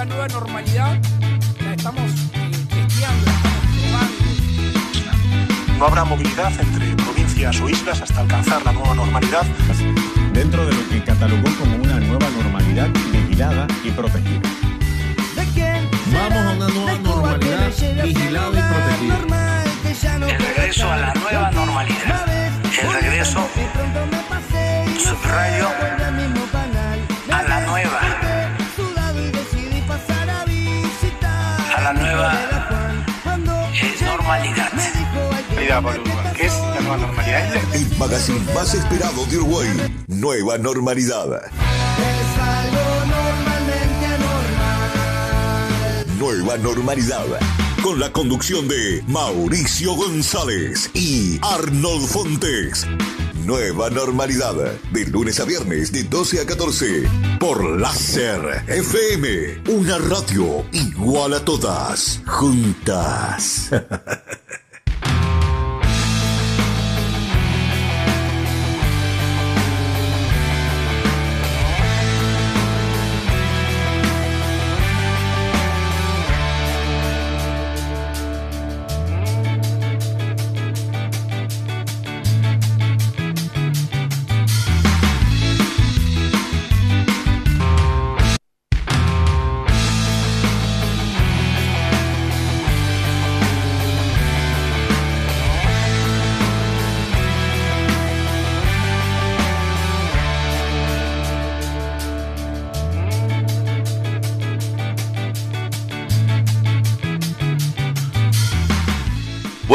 esa nueva normalidad la estamos eh, testeando, estamos. No habrá movilidad entre provincias o islas hasta alcanzar la nueva normalidad. dentro de lo que catalogó como una nueva normalidad vigilada y protegida. Vamos a una nueva normalidad vigilada y protegida. El regreso a la nueva normalidad. El regreso, subrayo, Boludo, ¿qué es la nueva normalidad? El magazine más esperado de Uruguay. Nueva normalidad. Nueva normalidad. Con la conducción de Mauricio González y Arnold Fontes. Nueva normalidad. De lunes a viernes de 12 a 14. Por Láser FM. Una radio igual a todas. Juntas.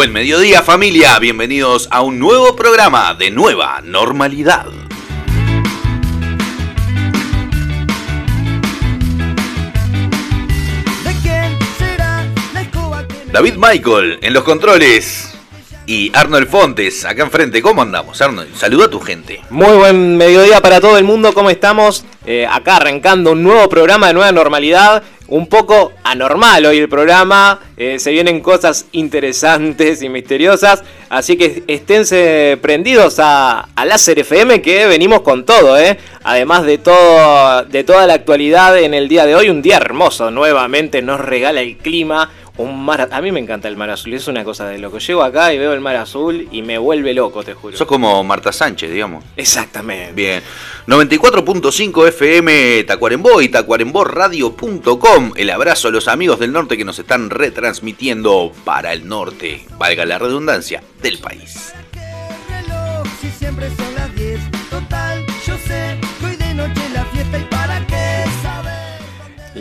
Buen mediodía familia, bienvenidos a un nuevo programa de Nueva Normalidad. David Michael en los controles y Arnold Fontes acá enfrente. ¿Cómo andamos, Arnold? Saluda a tu gente. Muy buen mediodía para todo el mundo, ¿cómo estamos? Eh, acá arrancando un nuevo programa de Nueva Normalidad, un poco anormal hoy el programa, eh, se vienen cosas interesantes y misteriosas, así que esténse prendidos a, a Láser FM que venimos con todo, ¿eh? Además de, todo, de toda la actualidad en el día de hoy, un día hermoso, nuevamente nos regala el clima, un mar, a mí me encanta el mar azul, es una cosa de loco. Llego acá y veo el mar azul y me vuelve loco, te juro. Sos como Marta Sánchez, digamos. Exactamente. Bien. 94.5 FM Tacuarembó y tacuarembóradio.com. El abrazo a los amigos del norte que nos están retransmitiendo para el norte, valga la redundancia, del país.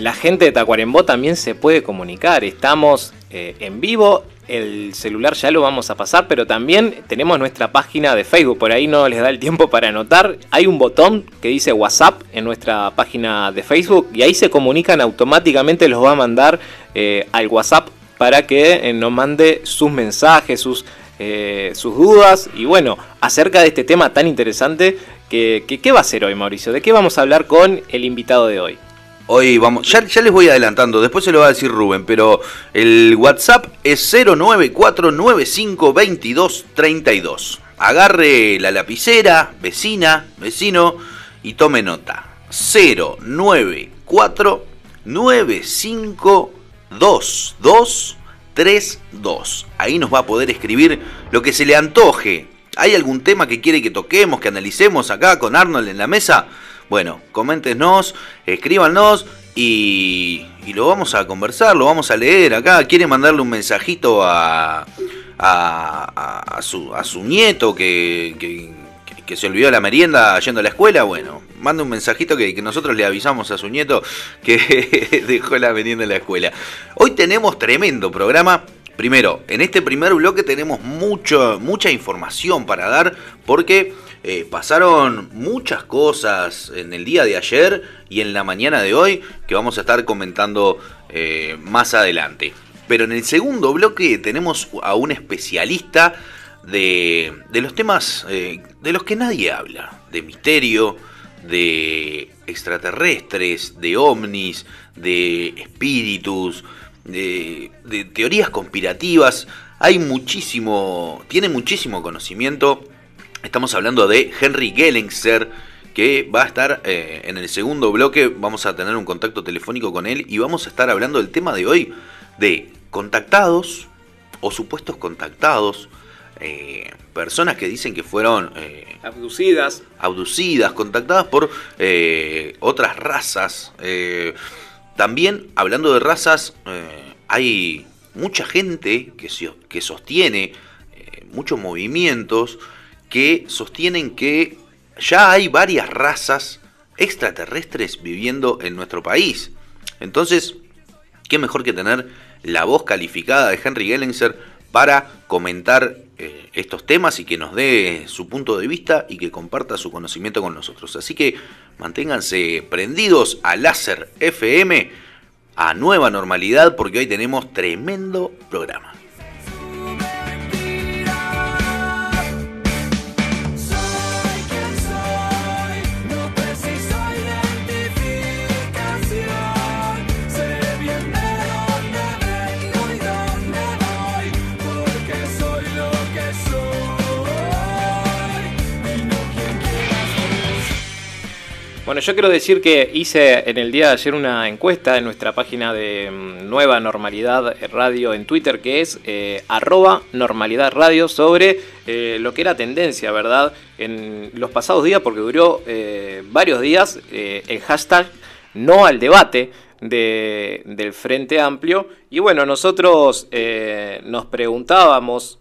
La gente de Tacuarembó también se puede comunicar. Estamos eh, en vivo. El celular ya lo vamos a pasar, pero también tenemos nuestra página de Facebook. Por ahí no les da el tiempo para anotar. Hay un botón que dice WhatsApp en nuestra página de Facebook y ahí se comunican automáticamente. Los va a mandar eh, al WhatsApp para que eh, nos mande sus mensajes, sus, sus dudas y bueno, acerca de este tema tan interesante. Que- ¿Qué va a ser hoy, Mauricio? ¿De qué vamos a hablar con el invitado de hoy? Hoy vamos, ya, les voy adelantando, después se lo va a decir Rubén, pero el WhatsApp es 094952232. Agarre la lapicera, vecina, vecino, y tome nota. 094952232. Ahí nos va a poder escribir lo que se le antoje. ¿Hay algún tema que quiere que toquemos, que analicemos acá con Arnold en la mesa? Bueno, coméntenos, escríbanos y, y lo vamos a conversar, lo vamos a leer acá. ¿Quiere mandarle un mensajito a, a, a- su, a su nieto que, que- que- que se olvidó la merienda yendo a la escuela? Bueno, manda un mensajito que, que nosotros le avisamos a su nieto que dejó la merienda en la escuela. Hoy tenemos tremendo programa. Primero, en este primer bloque tenemos mucho, mucha información para dar porque eh, pasaron muchas cosas en el día de ayer y en la mañana de hoy que vamos a estar comentando eh, más adelante. Pero en el segundo bloque tenemos a un especialista de, de los temas eh, de los que nadie habla, de misterio, de extraterrestres, de ovnis, de espíritus, de, de teorías conspirativas. Hay muchísimo, tiene muchísimo conocimiento. Estamos hablando de Henry Gellenser, que va a estar eh, en el segundo bloque. Vamos a tener un contacto telefónico con él y vamos a estar hablando del tema de hoy de contactados o supuestos contactados. eh, personas que dicen que fueron eh, Abducidas. abducidas, contactadas por eh, otras razas. También, hablando de razas, hay mucha gente que, sostiene, muchos movimientos que sostienen que ya hay varias razas extraterrestres viviendo en nuestro país. Entonces, qué mejor que tener la voz calificada de Henry Gellenser para comentar eh, estos temas y que nos dé su punto de vista y que comparta su conocimiento con nosotros. Así que manténganse prendidos a Láser FM, a Nueva Normalidad, porque hoy tenemos tremendo programa. Bueno, yo quiero decir que hice en el día de ayer una encuesta en nuestra página de mm, Nueva Normalidad Radio en Twitter, que es eh, arroba normalidad sobre eh, lo que era tendencia, ¿verdad? En los pasados días, porque duró eh, varios días, eh, el hashtag no al debate de- del Frente Amplio. Y bueno, nosotros nos preguntábamos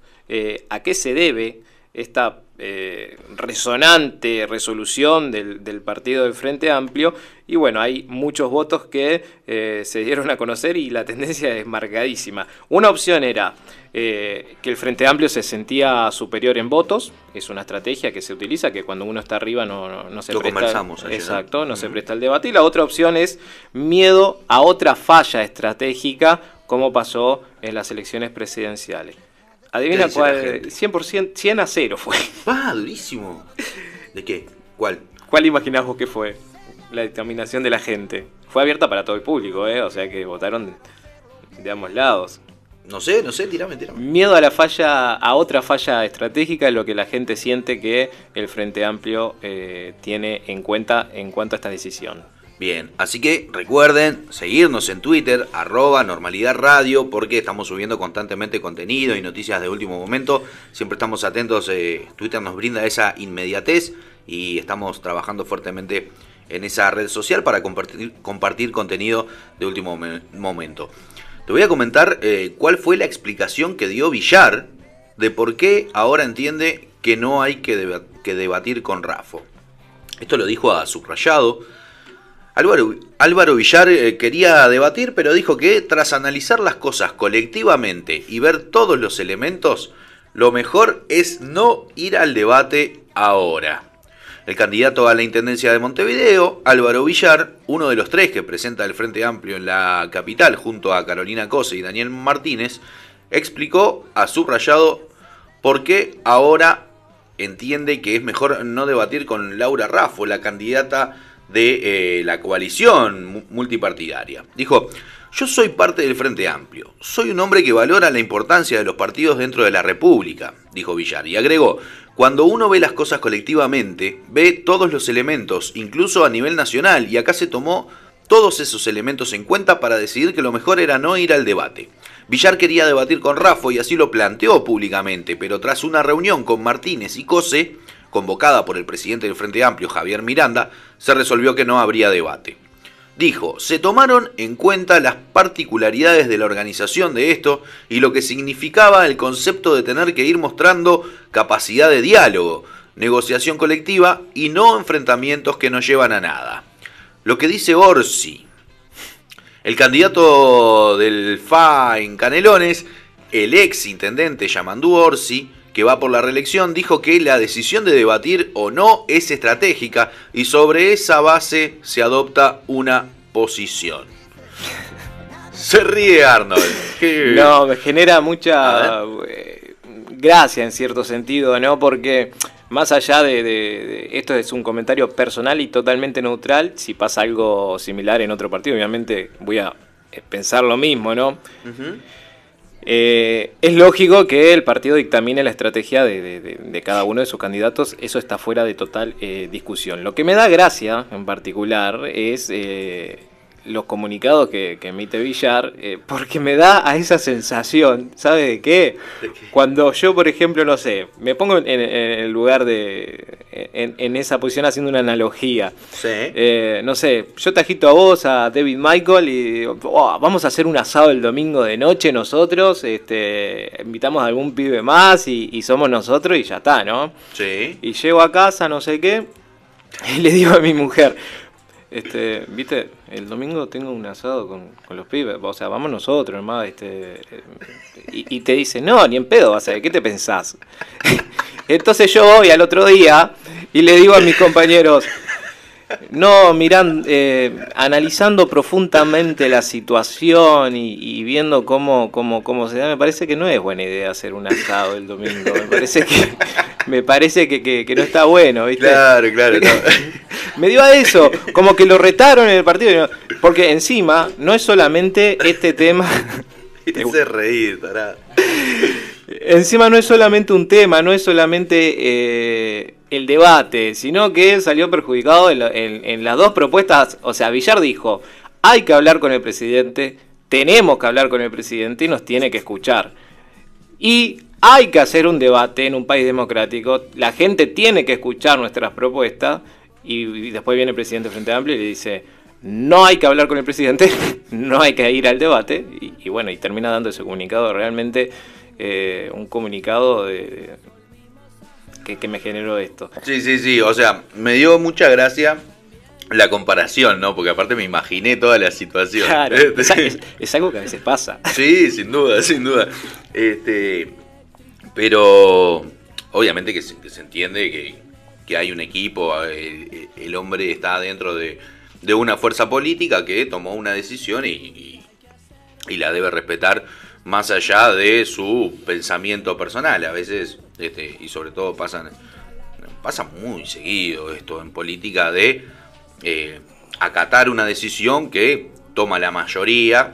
a qué se debe esta eh, resonante resolución del, del partido del Frente Amplio. Y bueno, hay muchos votos que eh, se dieron a conocer y la tendencia es marcadísima. Una opción era eh, que el Frente Amplio se sentía superior en votos. Es una estrategia que se utiliza, que cuando uno está arriba no, no, no se Lo presta. conversamos ayer, ¿no? Exacto, no se presta el debate. Y la otra opción es miedo a otra falla estratégica, como pasó en las elecciones presidenciales. Adivina ¿Qué dice la cuál, gente? 100%, 100 a 0 fue. ¡Ah, durísimo! ¿De qué? ¿Cuál? ¿Cuál imaginás vos que fue la determinación de la gente? Fue abierta para todo el público, ¿eh? o sea que votaron de ambos lados. No sé, no sé, tirame, tirame. Miedo a la falla, a otra falla estratégica es lo que la gente siente que el Frente Amplio eh, tiene en cuenta en cuanto a esta decisión. Así que recuerden seguirnos en Twitter, arroba normalidad porque estamos subiendo constantemente contenido y noticias de último momento. Siempre estamos atentos, eh, Twitter nos brinda esa inmediatez y estamos trabajando fuertemente en esa red social para compartir, contenido de último momen- momento. Te voy a comentar eh, cuál fue la explicación que dio Villar de por qué ahora entiende que no hay que debatir con Rafo. Esto lo dijo a Subrayado. Álvaro, Álvaro Villar eh, quería debatir, pero dijo que tras analizar las cosas colectivamente y ver todos los elementos, lo mejor es no ir al debate ahora. El candidato a la Intendencia de Montevideo, Álvaro Villar, uno de los tres que presenta el Frente Amplio en la capital junto a Carolina Cose y Daniel Martínez, explicó a Subrayado por qué ahora entiende que es mejor no debatir con Laura Raffo, la candidata de eh, la coalición mu- multipartidaria. Dijo, yo soy parte del Frente Amplio, soy un hombre que valora la importancia de los partidos dentro de la República, dijo Villar, y agregó, cuando uno ve las cosas colectivamente, ve todos los elementos, incluso a nivel nacional, y acá se tomó todos esos elementos en cuenta para decidir que lo mejor era no ir al debate. Villar quería debatir con Raffo y así lo planteó públicamente, pero tras una reunión con Martínez y Cose, convocada por el presidente del Frente Amplio, Javier Miranda, se resolvió que no habría debate. Dijo, se tomaron en cuenta las particularidades de la organización de esto y lo que significaba el concepto de tener que ir mostrando capacidad de diálogo, negociación colectiva y no enfrentamientos que no llevan a nada. Lo que dice Orsi, el candidato del FA en Canelones, el ex intendente Yamandú Orsi, que va por la reelección, dijo que la decisión de debatir o no es estratégica y sobre esa base se adopta una posición. Se ríe Arnold. Qué- No, me genera mucha eh, gracia en cierto sentido, ¿no? Porque más allá de, de- de- esto es un comentario personal y totalmente neutral, si pasa algo similar en otro partido, obviamente voy a pensar lo mismo, ¿no? Ujú. Eh, es lógico que el partido dictamine la estrategia de, de- cada uno de sus candidatos, eso está fuera de total eh, discusión. Lo que me da gracia en particular es eh, los comunicados que, que emite Villar, eh, porque me da a esa sensación, ¿sabe de qué? Cuando yo, por ejemplo, no sé, me pongo en, en el lugar de. En, en esa posición haciendo una analogía. Sí. Eh, no sé, yo te agito a vos, a David Michael y digo, "Oh, vamos a hacer un asado el domingo de noche nosotros, este, invitamos a algún pibe más y, y somos nosotros y ya está, ¿no? Sí. Y llego a casa, no sé qué, y le digo a mi mujer, este, viste, el domingo tengo un asado con, con los pibes, o sea, vamos nosotros, hermano, este, eh, y, te dice, no, ni en pedo vas a ¿qué te pensás? Entonces yo voy al otro día y le digo a mis compañeros, no, miran, eh, analizando profundamente la situación y, y viendo cómo, cómo, cómo se da, me parece que no es buena idea hacer un asado el domingo. Me parece que, me parece que, que- que no está bueno, ¿viste? Claro, claro. no. Me dio a eso, como que lo retaron en el partido. Porque encima no es solamente este tema. Te hace reír, tará. Encima no es solamente un tema, no es solamente eh, el debate, sino que salió perjudicado en- en las dos propuestas. O sea, Villar dijo, hay que hablar con el presidente, tenemos que hablar con el presidente y nos tiene que escuchar. Y hay que hacer un debate en un país democrático, la gente tiene que escuchar nuestras propuestas y, y después viene el presidente Frente Amplio y le dice, no hay que hablar con el presidente, no hay que ir al debate y, y bueno, y termina dando ese comunicado realmente eh, un comunicado de, que, que me generó esto. Sí, sí, sí. O sea, me dio mucha gracia la comparación, ¿no? Porque aparte me imaginé toda la situación. Claro, es, es- es algo que a veces pasa. Sí, sin duda, sin duda. Este, pero obviamente que se, que se entiende que, que hay un equipo, eh, el, hombre está dentro de, de una fuerza política que tomó una decisión y, y- la debe respetar más allá de su pensamiento personal. A veces, este, y sobre todo pasan, pasa muy seguido esto en política de eh, acatar una decisión que toma la mayoría.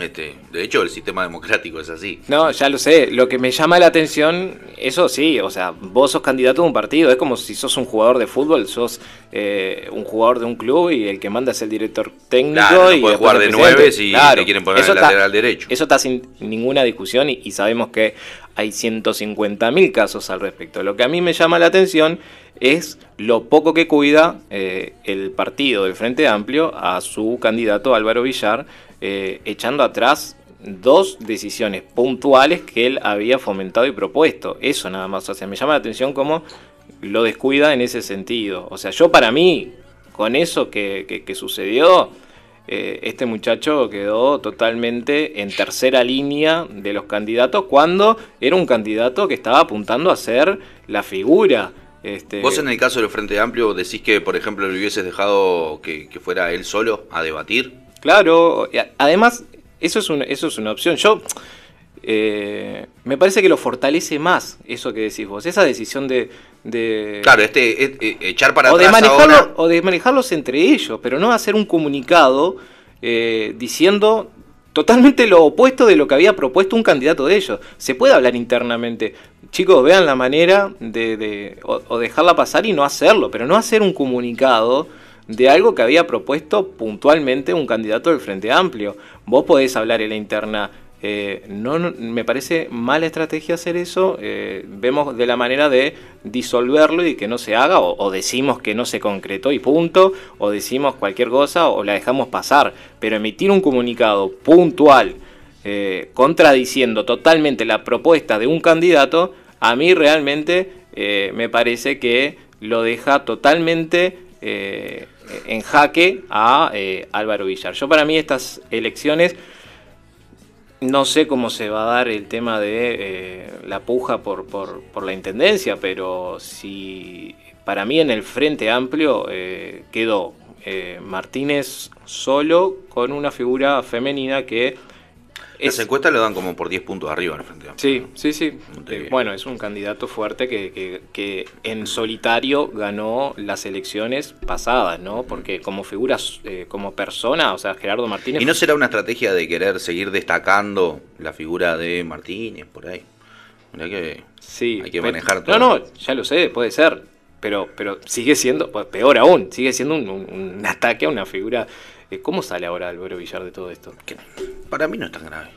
Este, de hecho, el sistema democrático es así. No, ya lo sé. Lo que me llama la atención, eso sí, o sea, vos sos candidato de un partido. Es como si sos un jugador de fútbol, sos eh, un jugador de un club y el que manda es el director técnico. Claro, no y después jugar de nueve si te quieren poner eso el está- lateral derecho. Eso está sin ninguna discusión y, y sabemos que hay 150.000 casos al respecto. Lo que a mí me llama la atención es lo poco que cuida eh, el partido del Frente Amplio a su candidato Álvaro Villar, eh, echando atrás dos decisiones puntuales que él había fomentado y propuesto. Eso nada más. O sea, me llama la atención cómo lo descuida en ese sentido. O sea, yo para mí, con eso que, sucedió, eh, este muchacho quedó totalmente en tercera línea de los candidatos cuando era un candidato que estaba apuntando a ser la figura. Este, Vos en el caso del Frente Amplio decís que, por ejemplo, le hubieses dejado que fuera él solo a debatir. Claro, además, eso es, un- eso es una opción. Yo eh, me parece que lo fortalece más eso que decís vos, esa decisión de. de- Claro, este, es- eh, echar para o, de atrás manejarlo, ahora. o de manejarlos entre ellos, pero no hacer un comunicado eh, diciendo totalmente lo opuesto de lo que había propuesto un candidato de ellos. Se puede hablar internamente. Chicos, vean la manera de, de- o, o dejarla pasar y no hacerlo, pero no hacer un comunicado de algo que había propuesto puntualmente un candidato del Frente Amplio. Vos podés hablar en la interna. eh, no, me parece mala estrategia hacer eso. eh, vemos de la manera de disolverlo y que no se haga, o, decimos que no se concretó y punto, o decimos cualquier cosa o la dejamos pasar. Pero emitir un comunicado puntual eh, contradiciendo totalmente la propuesta de un candidato, a mí realmente me parece que lo deja totalmente en jaque a eh, Álvaro Villar. Yo para mí estas elecciones no sé cómo se va a dar el tema de eh, la puja por, por, la intendencia, pero si para mí en el Frente Amplio eh, quedó Martínez solo con una figura femenina que Las Es- encuestas lo dan como por 10 puntos arriba al Frente Amplio. Sí, sí, sí. Eh, bueno, es un candidato fuerte que, que- que en solitario ganó las elecciones pasadas, ¿no? Porque como figura, eh, como persona, o sea, Gerardo Martínez... ¿Y no será una estrategia de querer seguir destacando la figura de Martínez por ahí? Mirá que Sí, hay que manejar todo. No, no, ya lo sé, puede ser. Pero, pero sigue siendo, pues, peor aún, sigue siendo un, un- un ataque a una figura. eh, ¿Cómo sale ahora Álvaro Villar de todo esto? Que Para mí no es tan grave.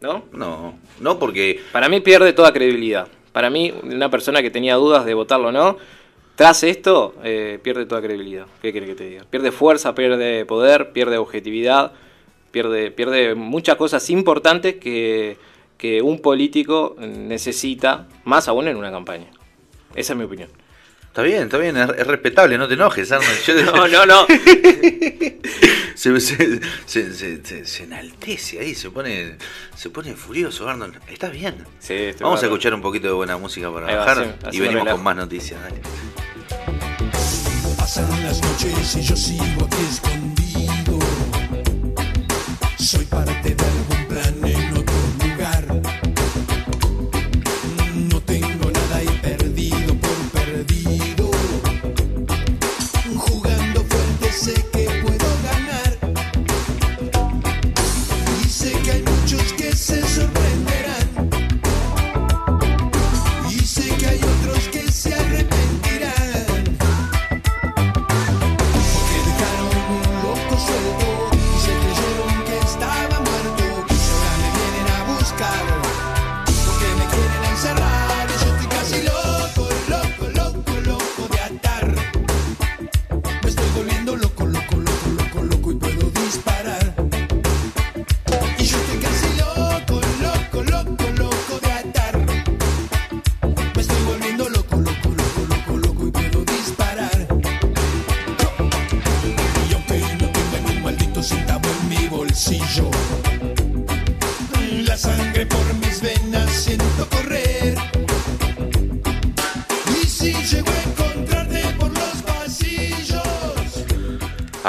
¿No? No, no porque Para mí pierde toda credibilidad. Para mí, una persona que tenía dudas de votarlo o no, tras esto, eh, pierde toda credibilidad. ¿Qué quiere que te diga? Pierde fuerza, pierde poder, pierde objetividad, pierde, pierde muchas cosas importantes que, que un político necesita, más aún en una campaña. Esa es mi opinión. Está bien, está bien, es, es respetable, no te enojes, Arnold. Yo- No, no, no. se, se, se, se- se- se enaltece ahí, se pone, se pone furioso, Arnold. Está bien. Sí, estoy Vamos a escuchar un poquito de buena música para Ahí va, bajar sí, y venimos con más noticias. dale. Pasan las noches y yo sigo aquí escondido. Soy parte de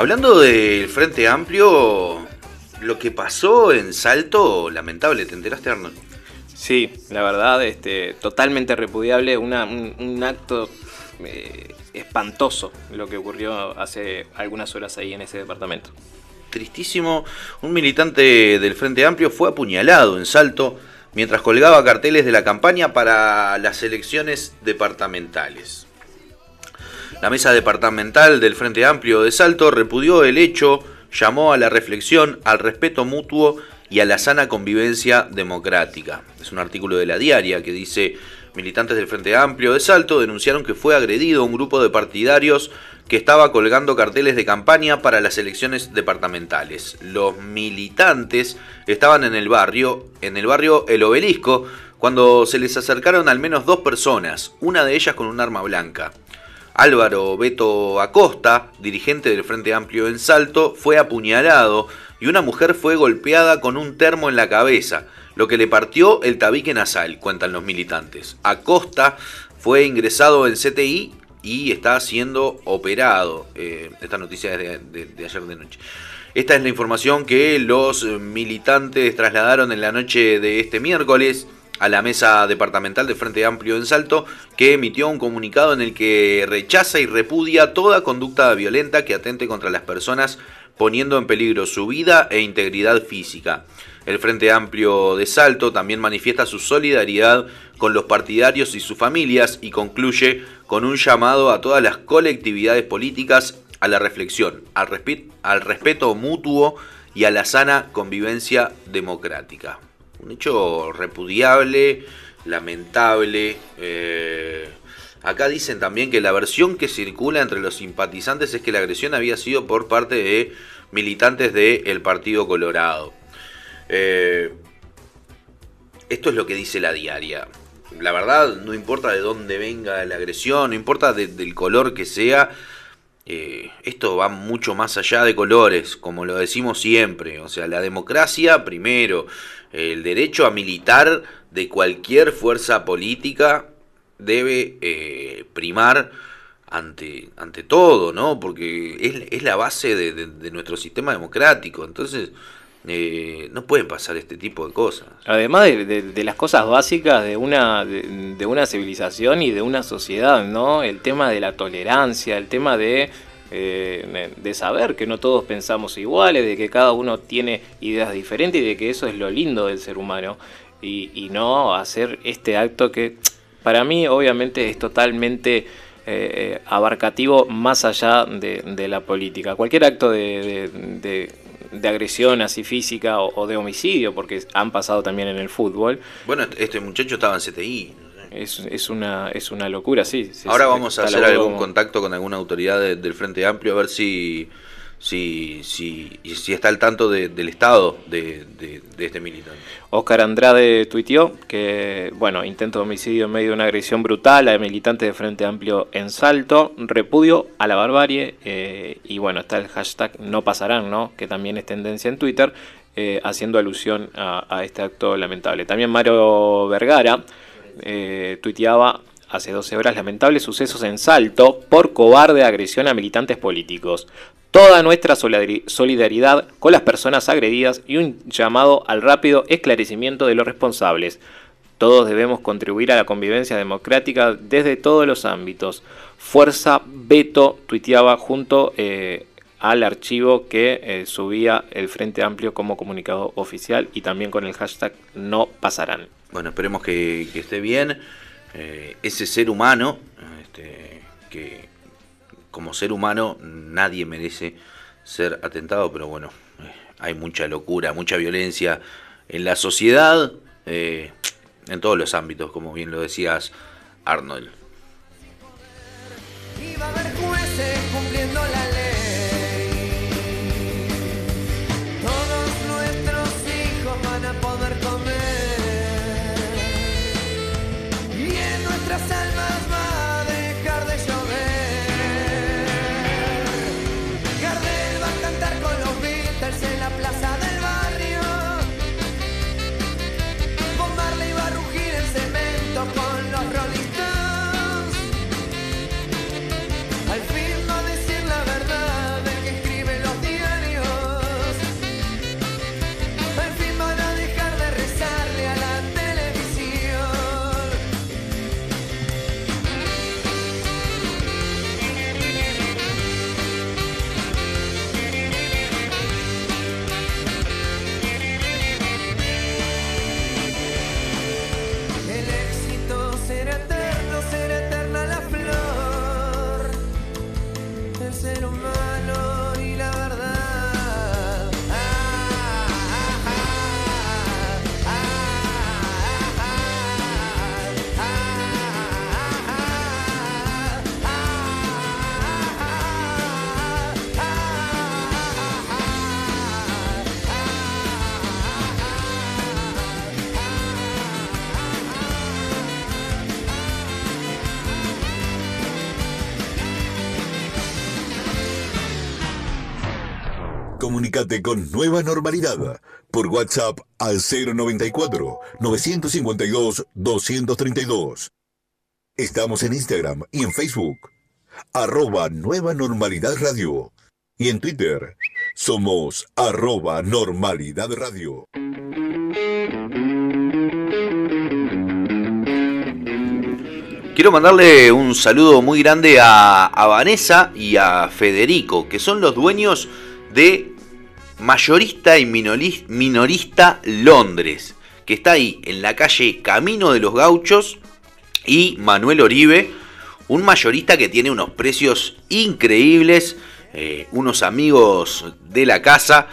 Hablando del Frente Amplio, lo que pasó en Salto, lamentable, ¿te enteraste, Arnold? Sí, la verdad, este, totalmente repudiable, una- un, un acto eh, espantoso lo que ocurrió hace algunas horas ahí en ese departamento. Tristísimo, un militante del Frente Amplio fue apuñalado en Salto mientras colgaba carteles de la campaña para las elecciones departamentales. La mesa departamental del Frente Amplio de Salto repudió el hecho, llamó a la reflexión, al respeto mutuo y a la sana convivencia democrática. Es un artículo de la diaria que dice, militantes del Frente Amplio de Salto denunciaron que fue agredido un grupo de partidarios que estaba colgando carteles de campaña para las elecciones departamentales. Los militantes estaban en el barrio, en el barrio El Obelisco, cuando se les acercaron al menos dos personas, una de ellas con un arma blanca. Álvaro Beto Acosta, dirigente del Frente Amplio en Salto, fue apuñalado y una mujer fue golpeada con un termo en la cabeza, lo que le partió el tabique nasal, cuentan los militantes. Acosta fue ingresado en CTI y está siendo operado. Eh, esta noticia es de, de- ayer de noche. Esta es la información que los militantes trasladaron en la noche de este miércoles a la mesa departamental de Frente Amplio en Salto, que emitió un comunicado en el que rechaza y repudia toda conducta violenta que atente contra las personas, poniendo en peligro su vida e integridad física. El Frente Amplio de Salto también manifiesta su solidaridad con los partidarios y sus familias y concluye con un llamado a todas las colectividades políticas a la reflexión, al, respeto mutuo y a la sana convivencia democrática. Un hecho repudiable, lamentable. eh, acá dicen también que la versión que circula entre los simpatizantes es que la agresión había sido por parte de militantes del Partido Colorado. Eh, esto es lo que dice la diaria. La verdad, no importa de dónde venga la agresión, no importa de- del color que sea, eh, esto va mucho más allá de colores, como lo decimos siempre. O sea, la democracia primero, el derecho a militar de cualquier fuerza política debe eh, primar ante, ante todo, ¿no? Porque es, es la base de, nuestro sistema democrático. Entonces, Eh, no pueden pasar este tipo de cosas. Además de, las cosas básicas de una, de una civilización y de una sociedad, ¿no? El tema de la tolerancia, el tema de, eh, de saber que no todos pensamos iguales, de que cada uno tiene ideas diferentes y de que eso es lo lindo del ser humano. Y, y no hacer este acto que para mí obviamente es totalmente eh, abarcativo más allá de, la política. Cualquier acto de agresión así física o, o de homicidio, porque han pasado también en el fútbol, Bueno, este muchacho estaba en CTI. Es, es, una, es una locura, sí. sí, Ahora sí, vamos a hacer algún como- contacto con alguna autoridad de- del Frente Amplio a ver si si, si, si está al tanto de- del estado de, de- de este militante. Oscar Andrade tuiteó que, bueno, intento de homicidio en medio de una agresión brutal a militantes de Frente Amplio en Salto, repudio a la barbarie, eh, y bueno, está el hashtag no pasarán, ¿no? Que también es tendencia en Twitter, eh, haciendo alusión a, a este acto lamentable. También Mario Vergara eh, tuiteaba hace 12 horas lamentables sucesos en Salto por cobarde agresión a militantes políticos. Toda nuestra solidari- solidaridad con las personas agredidas y un llamado al rápido esclarecimiento de los responsables. Todos debemos contribuir a la convivencia democrática desde todos los ámbitos. Fuerza Beto tuiteaba junto eh, al archivo que eh, subía el Frente Amplio como comunicado oficial y también con el hashtag no pasarán. Bueno, esperemos que, que esté bien. Eh, ese ser humano, este, que como ser humano nadie merece ser atentado, pero bueno, eh, hay mucha locura, mucha violencia en la sociedad, eh, en todos los ámbitos, como bien lo decías, Arnold. Comunicate con Nueva Normalidad por WhatsApp al 094 952 232. Estamos en Instagram y en Facebook. Arroba Nueva Normalidad Radio. Y en Twitter somos arroba Normalidad Radio. Quiero mandarle un saludo muy grande a Vanessa y a Federico, que son los dueños de Mayorista y Minorista Londres, que está ahí en la calle Camino de los Gauchos y Manuel Oribe, un mayorista que tiene unos precios increíbles, eh, unos amigos de la casa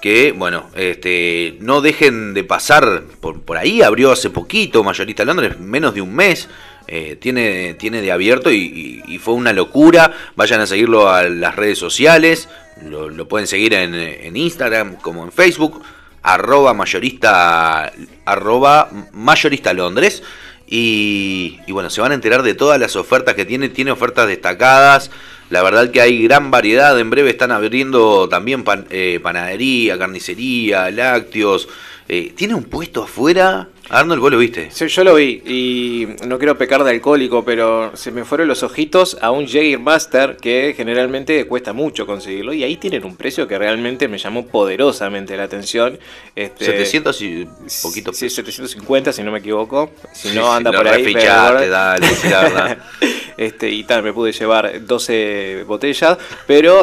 que, bueno, este, no dejen de pasar por, ahí, abrió hace poquito Mayorista Londres, menos de un mes, eh, tiene, tiene de abierto y- y fue una locura, vayan a seguirlo a las redes sociales, lo, pueden seguir en, Instagram como en Facebook, arroba mayorista, arroba mayorista Londres. Y, y bueno, se van a enterar de todas las ofertas que tiene. Tiene ofertas destacadas. La verdad que hay gran variedad. En breve están abriendo también eh, panadería, carnicería, lácteos. Eh, tiene un puesto afuera Arnold, vos lo viste. Sí, yo lo vi y no quiero pecar de alcohólico, pero se me fueron los ojitos a un Jägermaster que generalmente cuesta mucho conseguirlo y ahí tienen un precio que realmente me llamó poderosamente la atención. Este, 700 y poquito. Sí, 750 si no me equivoco. Si no anda lo por ahí. refichaste, pero- dale, sí, la verdad. Este, y tal, me pude llevar 12 botellas, pero.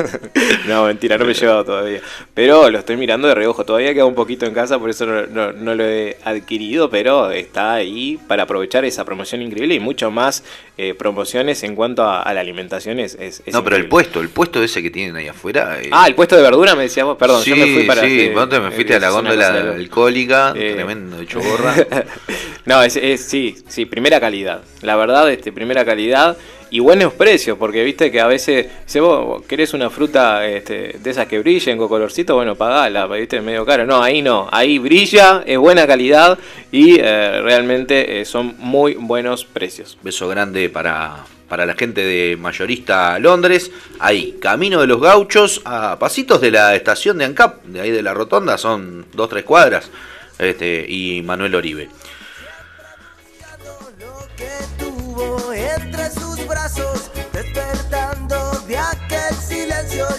no, mentira, no me he llevado todavía. Pero lo estoy mirando de reojo. Todavía queda un poquito en casa, por eso no, no- no lo he adquirido, pero está ahí para aprovechar esa promoción increíble y mucho más eh, promociones en cuanto a, a la alimentación. Es, es- es no, pero el puesto, el puesto ese que tienen ahí afuera. eh, Ah, el puesto de verdura me decías vos, perdón, sí, yo me fui para. sí, eh, me fuiste a la góndola de alcohólica, Eh, tremendo hecho gorra. no, es, es- sí, sí, primera calidad. La verdad, este, primera calidad y buenos precios, porque viste que a veces, si vos querés una fruta este, de esas que brillen con colorcito, bueno, pagala, viste, medio caro. No, ahí no, ahí brilla, es buena calidad y eh, realmente eh, son muy buenos precios. Beso grande para, para la gente de Mayorista Londres. Ahí, camino de los gauchos, a pasitos de la estación de ANCAP, de ahí de la rotonda, son dos, tres cuadras. Este, y Manuel Oribe.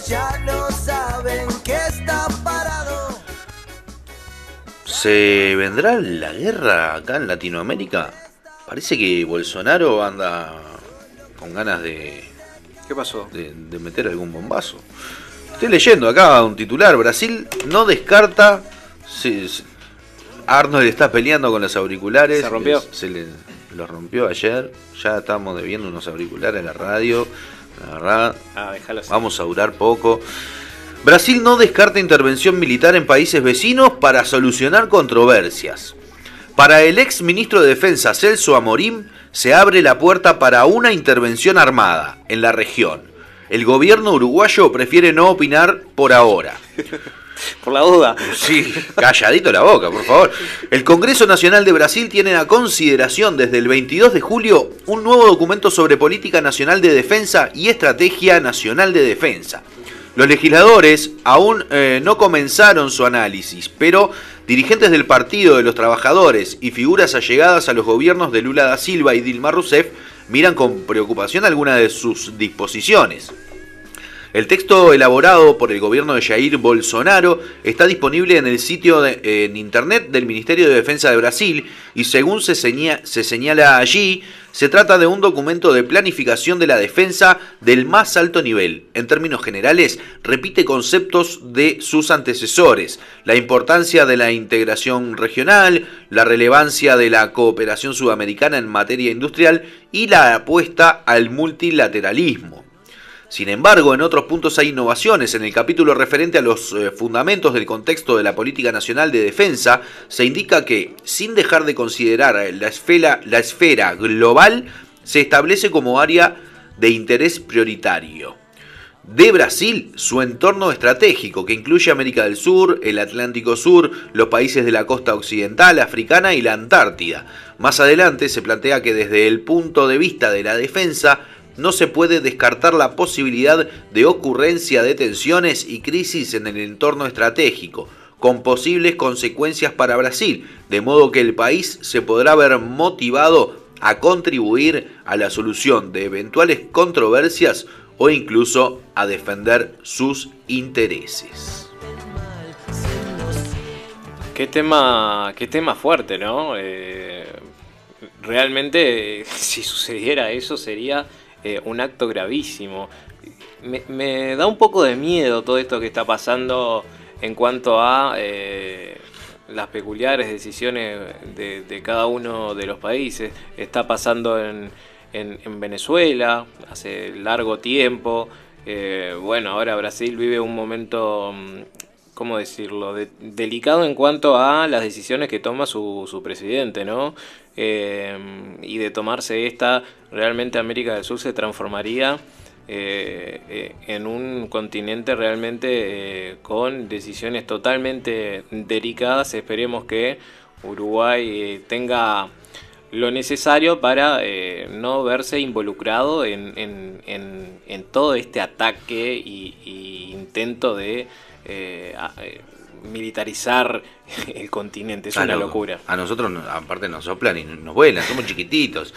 Ya no saben que está parado. ¿Se vendrá la guerra acá en Latinoamérica? Parece que Bolsonaro anda con ganas de, ¿Qué pasó? de, de meter algún bombazo. Estoy leyendo acá un titular. Brasil no descarta. se- se- Arnold está peleando con los auriculares. ¿Se rompió? Se le, los rompió ayer. Ya estamos debiendo unos auriculares a la radio. La verdad, Ah, vamos a durar poco. Brasil no descarta intervención militar en países vecinos para solucionar controversias. Para el ex ministro de Defensa Celso Amorim se abre la puerta para una intervención armada en la región. El gobierno uruguayo prefiere no opinar por ahora. Por la duda. Sí, calladito la boca, por favor. El Congreso Nacional de Brasil tiene a consideración desde el 22 de julio un nuevo documento sobre política nacional de defensa y estrategia nacional de defensa. Los legisladores aún eh, no comenzaron su análisis, pero dirigentes del Partido de los Trabajadores y figuras allegadas a los gobiernos de Lula da Silva y Dilma Rousseff miran con preocupación algunas de sus disposiciones. El texto elaborado por el gobierno de Jair Bolsonaro está disponible en el sitio en internet del Ministerio de Defensa de Brasil y según se, se señala allí, se trata de un documento de planificación de la defensa del más alto nivel. En términos generales, repite conceptos de sus antecesores, la importancia de la integración regional, la relevancia de la cooperación sudamericana en materia industrial y la apuesta al multilateralismo. Sin embargo, en otros puntos hay innovaciones. En el capítulo referente a los eh, fundamentos del contexto de la política nacional de defensa, se indica que, sin dejar de considerar esfera, la esfera global, se establece como área de interés prioritario. De Brasil, su entorno estratégico, que incluye América del Sur, el Atlántico Sur, los países de la costa occidental, africana y la Antártida. Más adelante se plantea que desde el punto de vista de la defensa, no se puede descartar la posibilidad de ocurrencia de tensiones y crisis en el entorno estratégico, con posibles consecuencias para Brasil, de modo que el país se podrá ver motivado a contribuir a la solución de eventuales controversias o incluso a defender sus intereses. Qué tema, qué tema fuerte, ¿no? Eh, realmente, si sucediera eso, sería eh, un acto gravísimo. Me, me da un poco de miedo todo esto que está pasando en cuanto a eh, las peculiares decisiones de, de cada uno de los países. Está pasando en, en- en Venezuela hace largo tiempo. Eh, bueno, ahora Brasil vive un momento, mm, ¿cómo decirlo?, de- delicado en cuanto a las decisiones que toma su, su presidente, ¿no? Y de tomarse esta, realmente América del Sur se transformaría eh, eh, en un continente realmente eh, con decisiones totalmente delicadas. Esperemos que Uruguay tenga lo necesario para eh, no verse involucrado en, todo este ataque y intento de militarizar el continente. Es Ah, una no, locura. A nosotros, no- aparte, nos soplan y nos vuelan, somos chiquititos.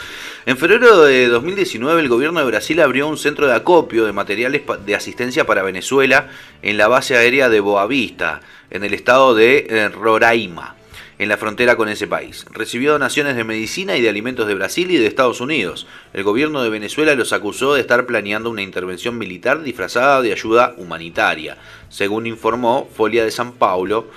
En febrero de 2019, el gobierno de Brasil abrió un centro de acopio de materiales de asistencia para Venezuela en la base aérea de Boavista, en el estado de eh, Roraima, en la frontera con ese país. Recibió donaciones de medicina y de alimentos de Brasil y de Estados Unidos. El gobierno de Venezuela los acusó de estar planeando una intervención militar disfrazada de ayuda humanitaria, según informó Folia de San Paulo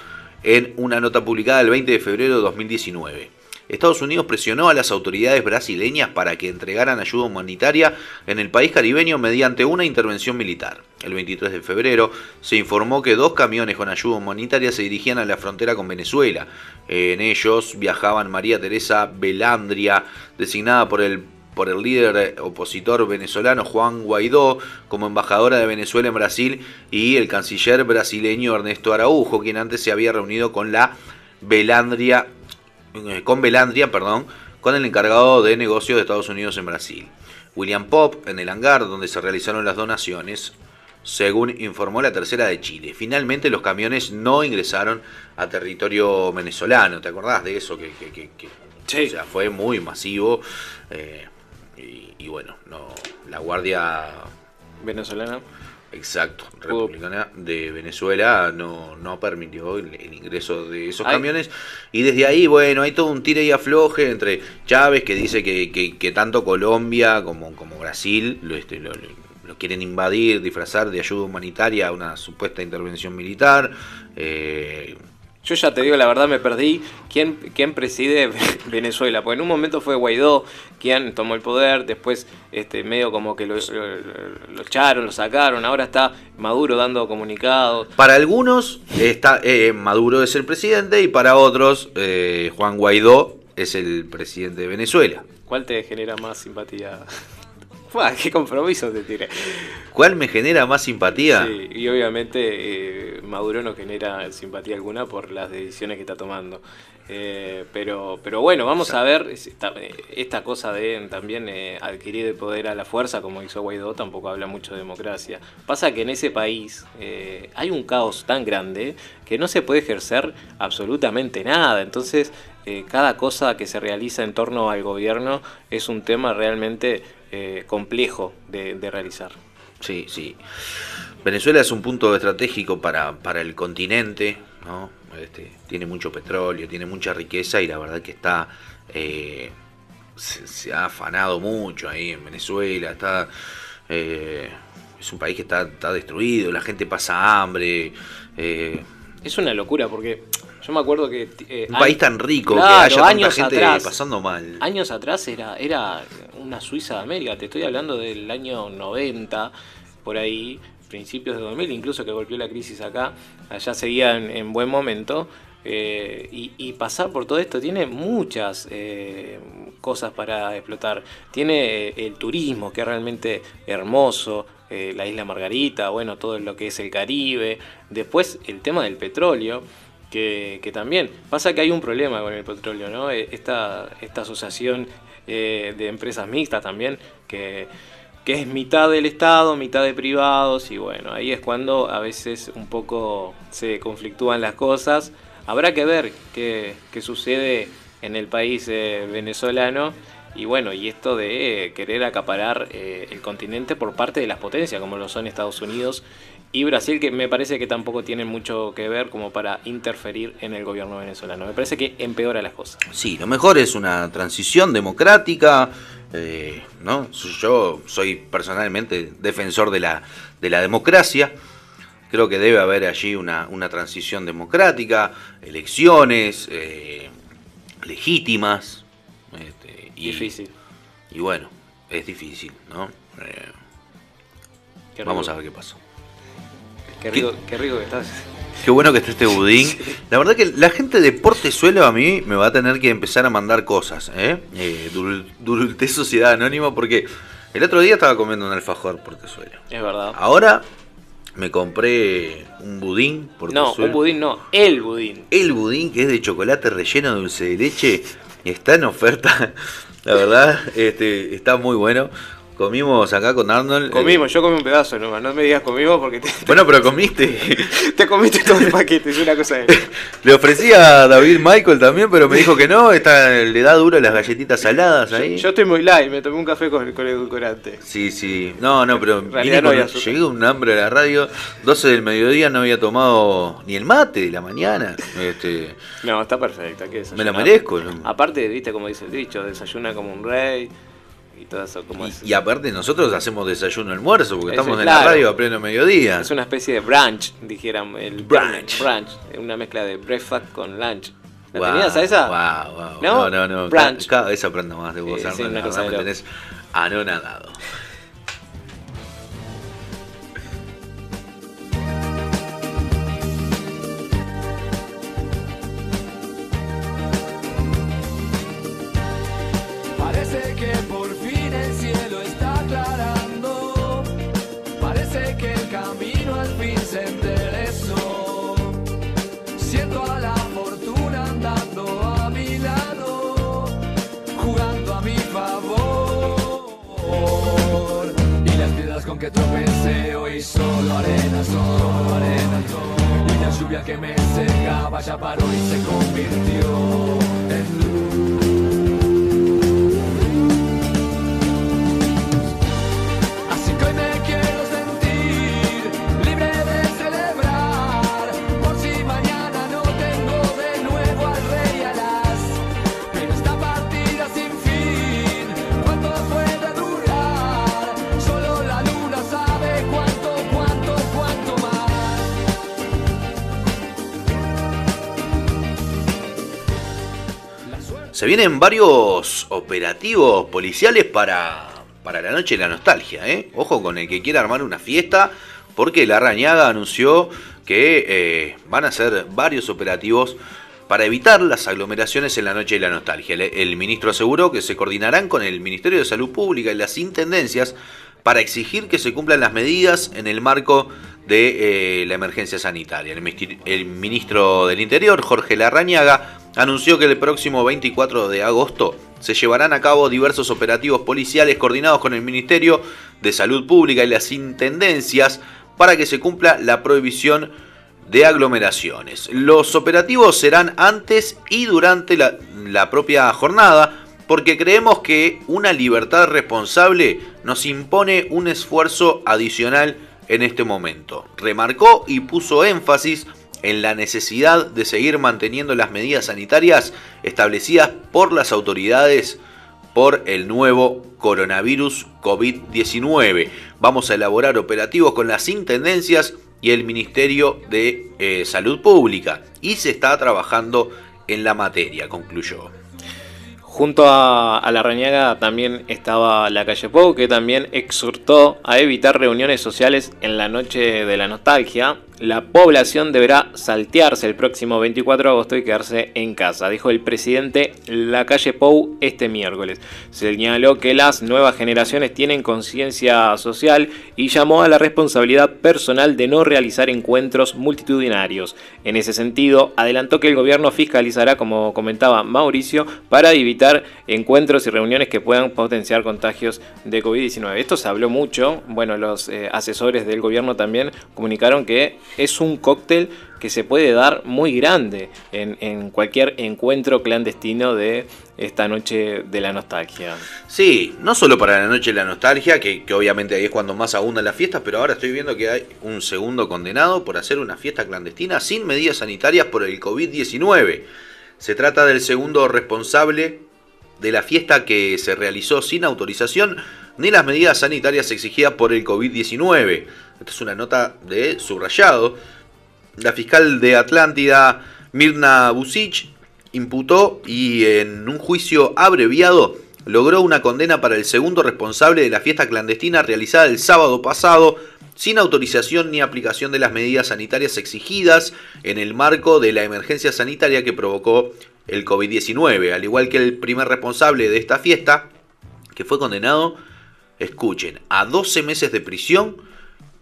en una nota publicada el 20 de febrero de 2019. Estados Unidos presionó a las autoridades brasileñas para que entregaran ayuda humanitaria en el país caribeño mediante una intervención militar. El 23 de febrero se informó que dos camiones con ayuda humanitaria se dirigían a la frontera con Venezuela. En ellos viajaban María Teresa Belandria, designada por el por el líder opositor venezolano Juan Guaidó como embajadora de Venezuela en Brasil y el canciller brasileño Ernesto Araujo, quien antes se había reunido con la Belandria, con Belandria, perdón, con el encargado de negocios de Estados Unidos en Brasil. William Pop en el hangar donde se realizaron las donaciones, según informó la tercera de Chile. Finalmente los camiones no ingresaron a territorio venezolano. ¿Te acordás de eso? Que, que- que- que- o sea, fue muy masivo. eh, y, y bueno, no, la Guardia Venezolana. Exacto, republicana de Venezuela no, no permitió el, el ingreso de esos Ay. camiones. Y desde ahí, bueno, hay todo un tire y afloje entre Chávez, que dice que, que- que tanto Colombia como, como Brasil lo, este, lo- lo- lo quieren invadir, disfrazar de ayuda humanitaria a una supuesta intervención militar. Eh, Yo ya te digo, la verdad me perdí quién, quién preside Venezuela, porque en un momento fue Guaidó quien tomó el poder, después este medio como que lo, lo- lo echaron, lo sacaron, ahora está Maduro dando comunicados. Para algunos está, eh, Maduro es el presidente y para otros eh, Juan Guaidó es el presidente de Venezuela. ¿Cuál te genera más simpatía? Fua, ¡Qué compromiso te tiré! ¿Cuál me genera más simpatía? Sí, y obviamente eh, Maduro no genera simpatía alguna por las decisiones que está tomando. Eh, pero, pero bueno, vamos a ver esta, esta cosa de también eh, adquirir el poder a la fuerza, como hizo Guaidó, tampoco habla mucho de democracia. Pasa que en ese país eh, hay un caos tan grande que no se puede ejercer absolutamente nada. Entonces, cada cosa que se realiza en torno al gobierno es un tema realmente eh, complejo de, de realizar. Sí, sí. Venezuela es un punto estratégico para, para el continente, ¿no? Este, tiene mucho petróleo, tiene mucha riqueza y la verdad que está eh, se, se ha afanado mucho ahí en Venezuela, está eh, es un país que está, está destruido, la gente pasa hambre, eh, Es una locura porque yo me acuerdo que... eh, un país tan rico Claro, que haya tanta años gente atrás. pasando mal. Años atrás era, era una Suiza de América, te estoy hablando del año 90, por ahí, principios de 2000, incluso que golpeó la crisis acá, allá seguía en, en buen momento. eh, y, pasar por todo esto tiene muchas eh, cosas para explotar. Tiene eh, el turismo, que es realmente hermoso, la isla Margarita, bueno, todo lo que es el Caribe. Después el tema del petróleo, que, que también pasa que hay un problema con el petróleo, ¿no? Eh, Esta, esta asociación eh, de empresas mixtas también, que, que es mitad del Estado, mitad de privados, y bueno, ahí es cuando a veces un poco se conflictúan las cosas. Habrá que ver qué, qué sucede en el país eh, venezolano. Y bueno, y esto de querer acaparar eh, el continente por parte de las potencias, como lo son Estados Unidos y Brasil, que me parece que tampoco tienen mucho que ver como para interferir en el gobierno venezolano. Me parece que empeora las cosas. Sí, lo mejor es una transición democrática. eh, ¿no? Yo soy personalmente defensor de la, de la democracia. Creo que debe haber allí una, una transición democrática, elecciones eh, legítimas. este, y, Difícil. Y bueno, es difícil, ¿no? Eh, vamos a ver qué pasa. Qué rico, qué rico que estás. Qué bueno que esté este budín. La verdad que la gente de Portezuelo a mí me va a tener que empezar a mandar cosas, ¿eh? eh Sociedad Anónima, porque el otro día estaba comiendo un alfajor Portezuelo. Es verdad. Ahora me compré un budín No, Portezuelo. un budín no, el budín. El budín que es de chocolate relleno de dulce de leche está en oferta. La verdad, este, está muy bueno. Comimos acá con Arnold. eh, Comimos, yo comí un pedazo nomás, no me digas comimos porque te, Bueno, pero comiste. te comiste todo el paquete, es una cosa de... Le ofrecí a David Michael también, pero me dijo que no. Está, le da duro las galletitas saladas ahí. Yo estoy muy light, me tomé un café con, con edulcorante. Sí, sí. No, no, pero vine no llegué un hambre a la radio. 12 del mediodía no había tomado ni el mate de la mañana. Este, No, está que me lo merezco. ¿no? Aparte, viste como dice el dicho, desayuna como un rey y todo eso como es. Y aparte nosotros hacemos desayuno almuerzo porque Eso, estamos en la radio a pleno mediodía. Es una especie de brunch, dijéramos. El Brunch. Brunch, una mezcla de breakfast con lunch. ¿La Guau, tenías a esa? guau, guau. ¿No? No, no, no. Brunch. Cada, cada vez aprendo más de vos, Sí, sí, una cosa tenés anonadado. Con que tropecé hoy solo arena son, arena son. Y la lluvia que me cegaba ya paró y se convirtió Se vienen varios operativos policiales para, para la noche de la nostalgia, ¿eh? Ojo con el que quiera armar una fiesta, porque la Rañaga anunció que eh, van a hacer varios operativos para evitar las aglomeraciones en la noche de la nostalgia. El, el ministro aseguró que se coordinarán con el Ministerio de Salud Pública y las intendencias para exigir que se cumplan las medidas en el marco de eh, la emergencia sanitaria. El, ministro del Interior, Jorge Larrañaga, anunció que el próximo 24 de agosto se llevarán a cabo diversos operativos policiales coordinados con el Ministerio de Salud Pública y las intendencias para que se cumpla la prohibición de aglomeraciones. Los operativos serán antes y durante la propia jornada porque creemos que una libertad responsable nos impone un esfuerzo adicional en este momento. Remarcó y puso énfasis en la necesidad de seguir manteniendo las medidas sanitarias establecidas por las autoridades por el nuevo coronavirus COVID-19. Vamos a elaborar operativos con las intendencias y el Ministerio de eh, Salud Pública y se está trabajando en la materia, concluyó. Junto a, la Rañaga también estaba la calle Pou, que también exhortó a evitar reuniones sociales en la noche de la nostalgia. La población deberá saltearse el próximo 24 de agosto y quedarse en casa, dijo el presidente La Calle Pou este miércoles. Señaló que las nuevas generaciones tienen conciencia social y llamó a la responsabilidad personal de no realizar encuentros multitudinarios. En ese sentido, adelantó que el gobierno fiscalizará, como comentaba Mauricio, para evitar encuentros y reuniones que puedan potenciar contagios de COVID-19. Esto se habló mucho, bueno, los eh, asesores del gobierno también comunicaron que es un cóctel que se puede dar muy grande en, cualquier encuentro clandestino de esta noche de la nostalgia. Sí, no solo para la noche de la nostalgia, que, que obviamente ahí es cuando más abundan las fiestas, pero ahora estoy viendo que hay un segundo condenado por hacer una fiesta clandestina sin medidas sanitarias por el COVID-19. Se trata del segundo responsable de la fiesta que se realizó sin autorización ni las medidas sanitarias exigidas por el COVID-19. Esta es una nota de subrayado. La fiscal de Atlántida, Mirna Busic, imputó y en un juicio abreviado logró una condena para el segundo responsable de la fiesta clandestina realizada el sábado pasado sin autorización ni aplicación de las medidas sanitarias exigidas en el marco de la emergencia sanitaria que provocó el COVID-19, al igual que el primer responsable de esta fiesta, que fue condenado, escuchen, a 12 meses de prisión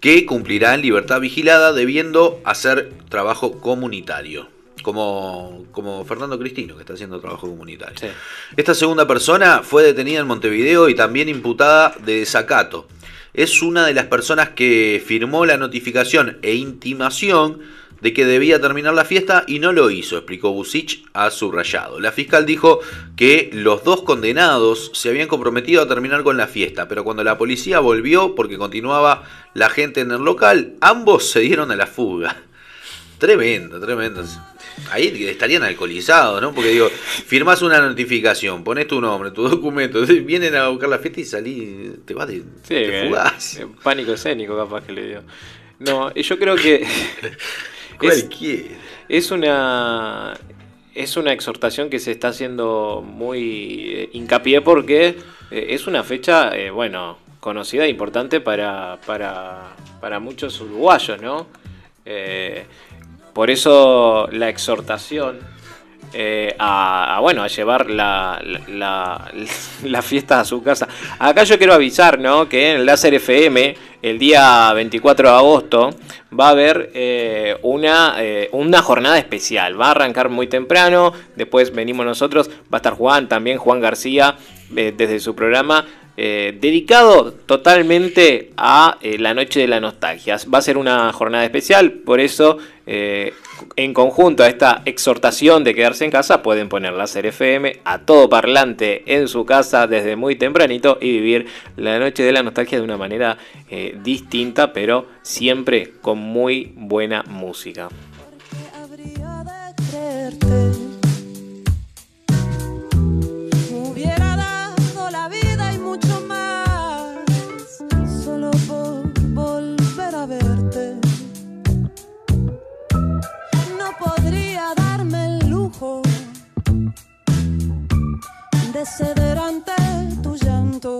que cumplirá en libertad vigilada debiendo hacer trabajo comunitario. como, como Fernando Cristino, que está haciendo trabajo comunitario. Esta segunda persona fue detenida en Montevideo y también imputada de desacato. Es una de las personas que firmó la notificación e intimación de que debía terminar la fiesta y no lo hizo, explicó Busich a subrayado. La fiscal dijo que los dos condenados se habían comprometido a terminar con la fiesta, pero cuando la policía volvió porque continuaba la gente en el local, ambos se dieron a la fuga. Tremendo, tremendo. Ahí estarían alcoholizados, ¿no? Porque digo, firmás una notificación, pones tu nombre, tu documento, vienen a buscar la fiesta y salí, te vas de, Sí, te fugás. eh, pánico escénico capaz que le dio. No, yo creo que Cualquiera. es una es una exhortación que se está haciendo muy eh, hincapié porque eh, es una fecha, eh, bueno, conocida e importante para, para, para muchos uruguayos, ¿no? Eh, por eso la exhortación eh, a, a, bueno, a llevar la, la, la- la fiesta a su casa. Acá yo quiero avisar, ¿no? Que en el Láser FM, el día 24 de agosto, va a haber eh, una, eh, una jornada especial. Va a arrancar muy temprano, después venimos nosotros, va a estar Juan, también Juan García, eh, desde su programa. dedicado totalmente a la noche de la nostalgia. Va a ser una jornada especial, por eso en conjunto a esta exhortación de quedarse en casa pueden poner láser FM a todo parlante en su casa desde muy tempranito y vivir la noche de la nostalgia de una manera eh, distinta, pero siempre con muy buena música. La mucho más solo por volver a verte. Lujo de ceder ante tu llanto.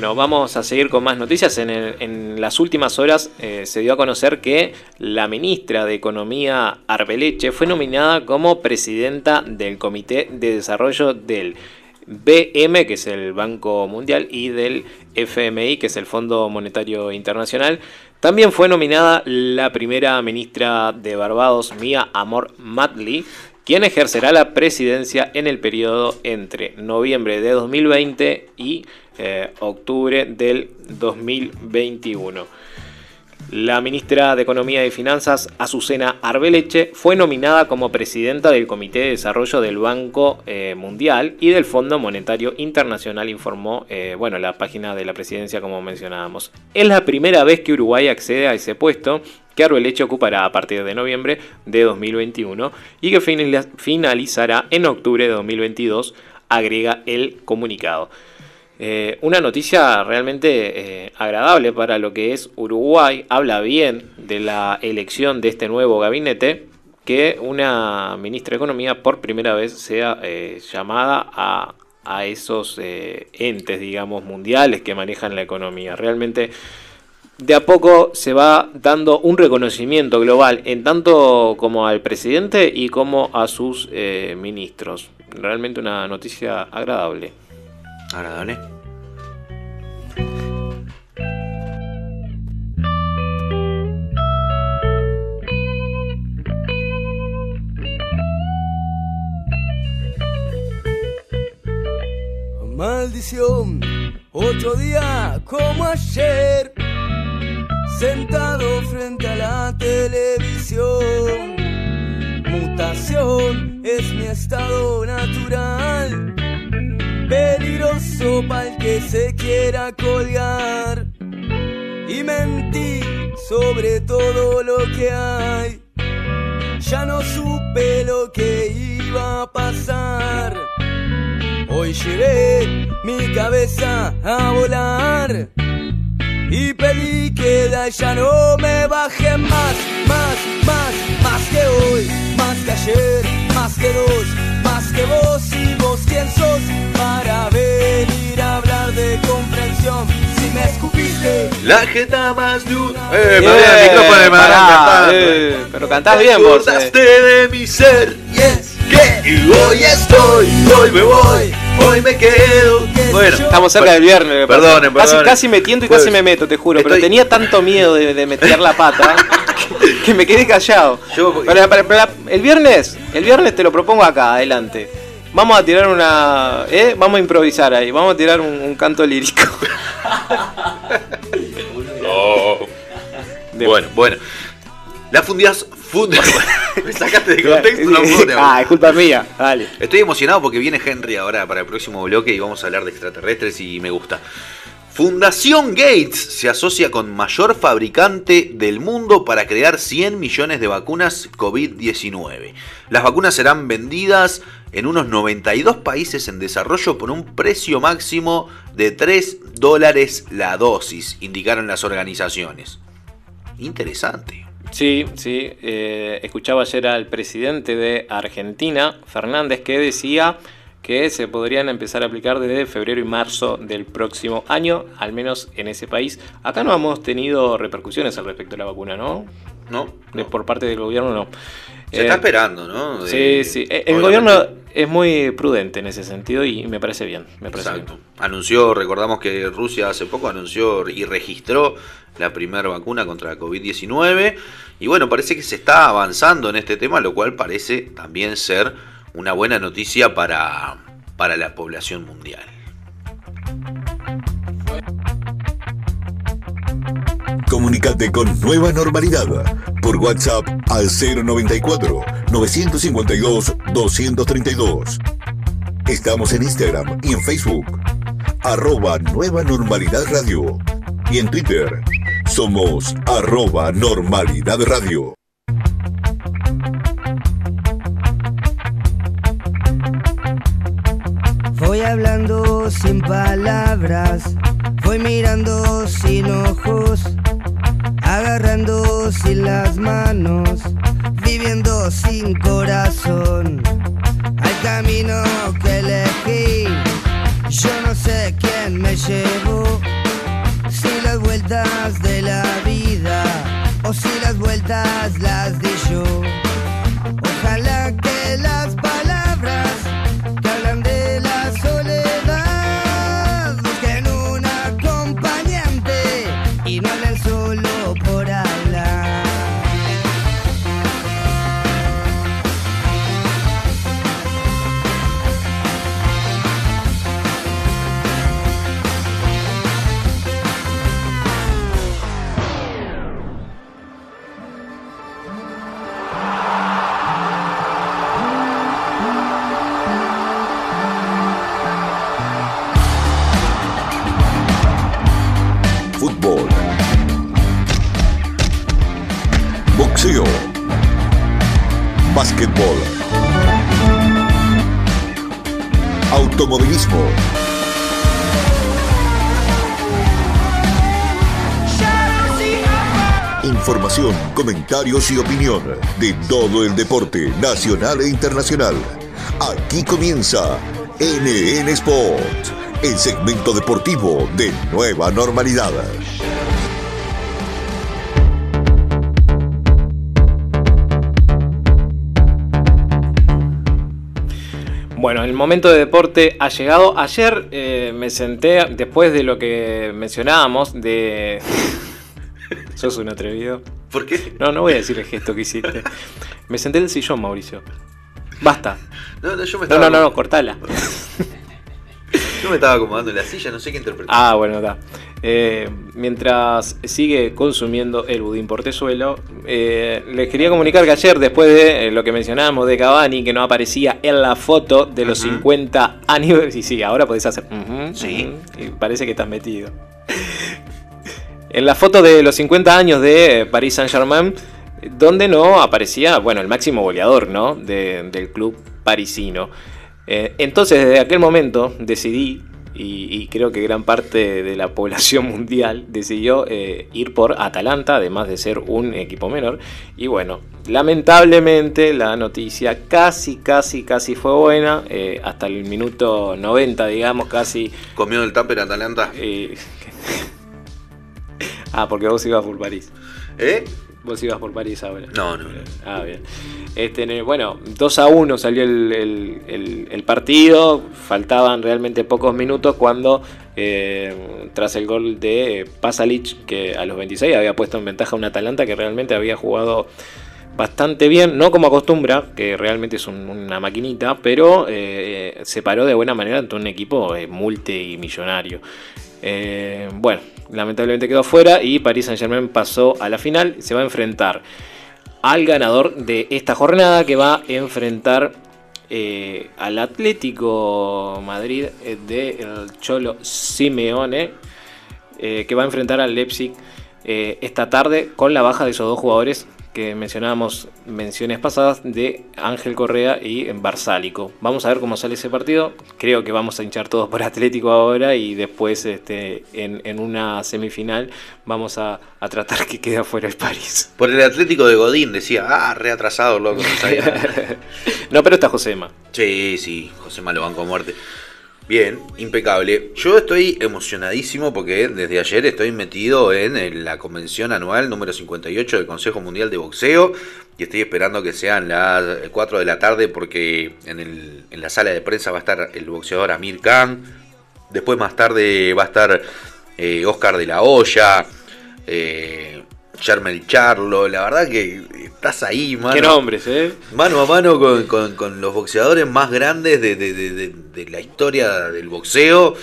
Bueno, vamos a seguir con más noticias. En, las últimas horas eh, se dio a conocer que la ministra de Economía Arbeleche fue nominada como presidenta del Comité de Desarrollo del BM, que es el Banco Mundial, y del FMI, que es el Fondo Monetario Internacional. También fue nominada la primera ministra de Barbados, Mia Amor Matley, quien ejercerá la presidencia en el periodo entre noviembre de 2020 y eh, octubre del 2021. La ministra de Economía y Finanzas, Azucena Arbeleche, fue nominada como presidenta del Comité de Desarrollo del Banco eh, Mundial y del Fondo Monetario Internacional, informó eh, bueno, la página de la presidencia, como mencionábamos. Es la primera vez que Uruguay accede a ese puesto que Arbeleche ocupará a partir de noviembre de 2021 y que finaliza- finalizará en octubre de 2022, agrega el comunicado. Eh, una noticia realmente eh, agradable para lo que es Uruguay. Habla bien de la elección de este nuevo gabinete. Que una ministra de Economía por primera vez sea eh, llamada a, a esos eh, entes, digamos, mundiales que manejan la economía. Realmente de a poco se va dando un reconocimiento global en tanto como al presidente y como a sus eh, ministros. Realmente una noticia agradable. Agradable. Maldición, otro día como ayer, sentado frente a la televisión. Mutación, es mi estado natural. Peligroso para el que se quiera colgar. Y mentí sobre todo lo que hay. Ya no supe lo que iba a pasar. Hoy llevé mi cabeza a volar. Y pedí que de ahí ya no me baje más, más, más, más que hoy, más que ayer, más que dos, más que vos y vos quién sos para venir a hablar de comprensión. Si me escupiste, La jeta más luz. Eh, Bien, perdón, el micrófono de pará, eh, pero cantás bien vos, eh. de mi ser. yes, Que y hoy estoy, hoy me voy, hoy me quedo. Bueno, Estamos cerca del viernes. pasa. Perdonen, Casi, perdonen. casi me tiento y Jueves. casi me meto, te juro. Pero tenía tanto miedo de, de meter la pata que, que me quedé callado. Yo- el viernes, el viernes te lo propongo acá, adelante. Vamos a tirar una. ¿eh? Vamos a improvisar ahí. Vamos a tirar un, un canto lírico. Bueno, bueno. La fundidas. Fund... me sacaste de contexto, no pude. ah, es culpa mía. Dale. Estoy emocionado porque viene Henry ahora para el próximo bloque y vamos a hablar de extraterrestres y me gusta. Fundación Gates se asocia con mayor fabricante del mundo para crear 100 millones de vacunas COVID-19. Las vacunas serán vendidas en unos 92 países en desarrollo por un precio máximo de 3 dólares la dosis, indicaron las organizaciones. Interesante. Sí, sí. eh, escuchaba ayer al presidente de Argentina, Fernández, que decía que se podrían empezar a aplicar desde febrero y marzo del próximo año, al menos en ese país. Acá no hemos tenido repercusiones al respecto de la vacuna, ¿no? ¿No? De- por parte del gobierno, no. Se Eh, está esperando, ¿no? Sí, De- sí. Eh, El obviamente. gobierno es muy prudente en ese sentido y me parece bien. Me parece Exacto. bien. Anunció, recordamos que Rusia hace poco anunció y registró la primera vacuna contra la COVID-19. Y bueno, parece que se está avanzando en este tema, lo cual parece también ser una buena noticia para, para la población mundial. Comunicate con Nueva Normalidad por WhatsApp al 094 952 232. Estamos en Instagram y en Facebook. Arroba Nueva Normalidad Radio. Y en Twitter somos arroba Normalidad Radio. Voy hablando sin palabras, voy mirando sin ojos, agarrando sin las manos, viviendo sin corazón. Al camino que elegí, yo no sé quién me llevó, si las vueltas de la vida o si las vueltas las di yo. Ojalá que las Básquetbol. Automovilismo. Información, comentarios y opinión de todo el deporte nacional e internacional. Aquí comienza NN Sports, el segmento deportivo de Nueva Normalidad. Bueno, el momento de deporte ha llegado. Ayer eh, me senté, después de lo que mencionábamos, de... Sos un atrevido. ¿Por qué? No, no voy a decir el gesto que hiciste. Me senté en el sillón, Mauricio. Basta. No, no, yo me No, estaba- no, no, no, cortala. Yo me estaba acomodando en la silla, no sé qué interpretar. Ah, bueno, está. Eh, mientras sigue consumiendo el budín portezuelo, eh, les quería comunicar que ayer, después de eh, lo que mencionábamos de Cavani, que no aparecía en la foto de los 50 años. Y sí, ahora podés hacer. Sí. y parece que estás metido. en la foto de los 50 años de Paris Saint-Germain, donde no aparecía, bueno, el máximo goleador, ¿no? De- del club parisino. Eh, entonces, desde aquel momento decidí, y, y creo que gran parte de la población mundial decidió eh, ir por Atalanta, además de ser un equipo menor. Y bueno, lamentablemente la noticia casi, casi, casi fue buena. eh, hasta el minuto 90, digamos, casi. ¿Comió el tupper Atalanta? ah, porque vos ibas por París. ¿Eh? Vos ibas por París ahora. No, no. Ah, bien. Este, bueno, 2 a 1 salió el, el- el- el partido. Faltaban realmente pocos minutos cuando, eh, tras el gol de Pasalic, que a los 26 había puesto en ventaja a un Atalanta que realmente había jugado bastante bien, no como acostumbra, que realmente es un- una maquinita, pero eh, se paró de buena manera ante un equipo eh, multimillonario. Eh, bueno, lamentablemente quedó fuera y Paris Saint Germain pasó a la final. Se va a enfrentar al ganador de esta jornada que va a enfrentar eh, al Atlético Madrid eh, de Cholo Simeone eh, que va a enfrentar al Leipzig esta tarde con la baja de esos dos jugadores que mencionábamos menciones pasadas de Ángel Correa y Barsálico. Vamos a ver cómo sale ese partido. Creo que vamos a hinchar todos por Atlético ahora y después este, en, en una semifinal vamos a, a tratar que quede afuera el París. Por el Atlético de Godín decía, ah, reatrasado, loco. no pero está Josema. Sí, sí, José Malo Banco a muerte. Bien, impecable. Yo estoy emocionadísimo porque desde ayer estoy metido en la convención anual número 58 del Consejo Mundial de Boxeo y estoy esperando que sean las 4 de la tarde porque en la sala de prensa va a estar el boxeador Amir Khan. Después más tarde va a estar eh, Oscar de la Hoya, eh, Charmel Charlo. La verdad que estás ahí, mano. Qué nombres, ¿eh? Mano a mano con, con- con los boxeadores más grandes de, de- de- de- de la historia del boxeo.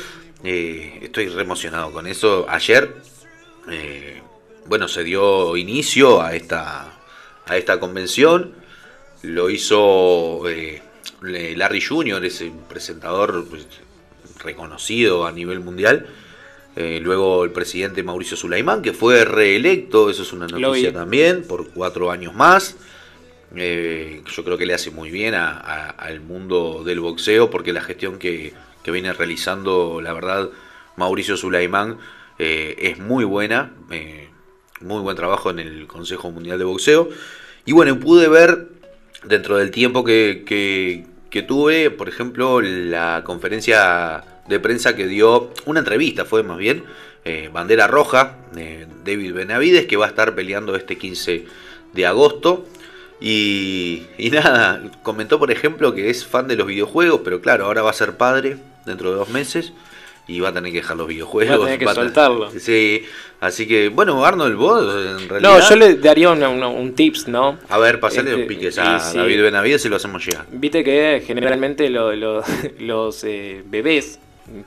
Eh, estoy re emocionado con eso. Ayer, eh, bueno, se dio inicio a esta, a esta convención. Lo hizo eh, Larry Jr., ese presentador pues, reconocido a nivel mundial. Eh, luego el presidente Mauricio Sulaimán, que fue reelecto, eso es una noticia también, por cuatro años más. Eh, yo creo que le hace muy bien a- a- al mundo del boxeo, porque la gestión que, que viene realizando, la verdad, Mauricio Sulaimán eh, es muy buena. muy buen trabajo en el Consejo Mundial de Boxeo. Y bueno, pude ver dentro del tiempo que, que- que tuve, por ejemplo, la conferencia de prensa que dio, una entrevista fue más bien, eh, Bandera Roja, de David Benavides, que va a estar peleando este 15 de agosto. Y, y nada, comentó por ejemplo que es fan de los videojuegos, pero claro, ahora va a ser padre dentro de dos meses y va a tener que dejar los videojuegos. Va a tener que va soltarlo. Sí, así que bueno, Arnold, vos en realidad... No, yo le daría una- un tips, ¿no? A ver, pasale Este, los piques y a sí. David Benavides y lo hacemos llegar. Viste que generalmente lo- lo- los eh, bebés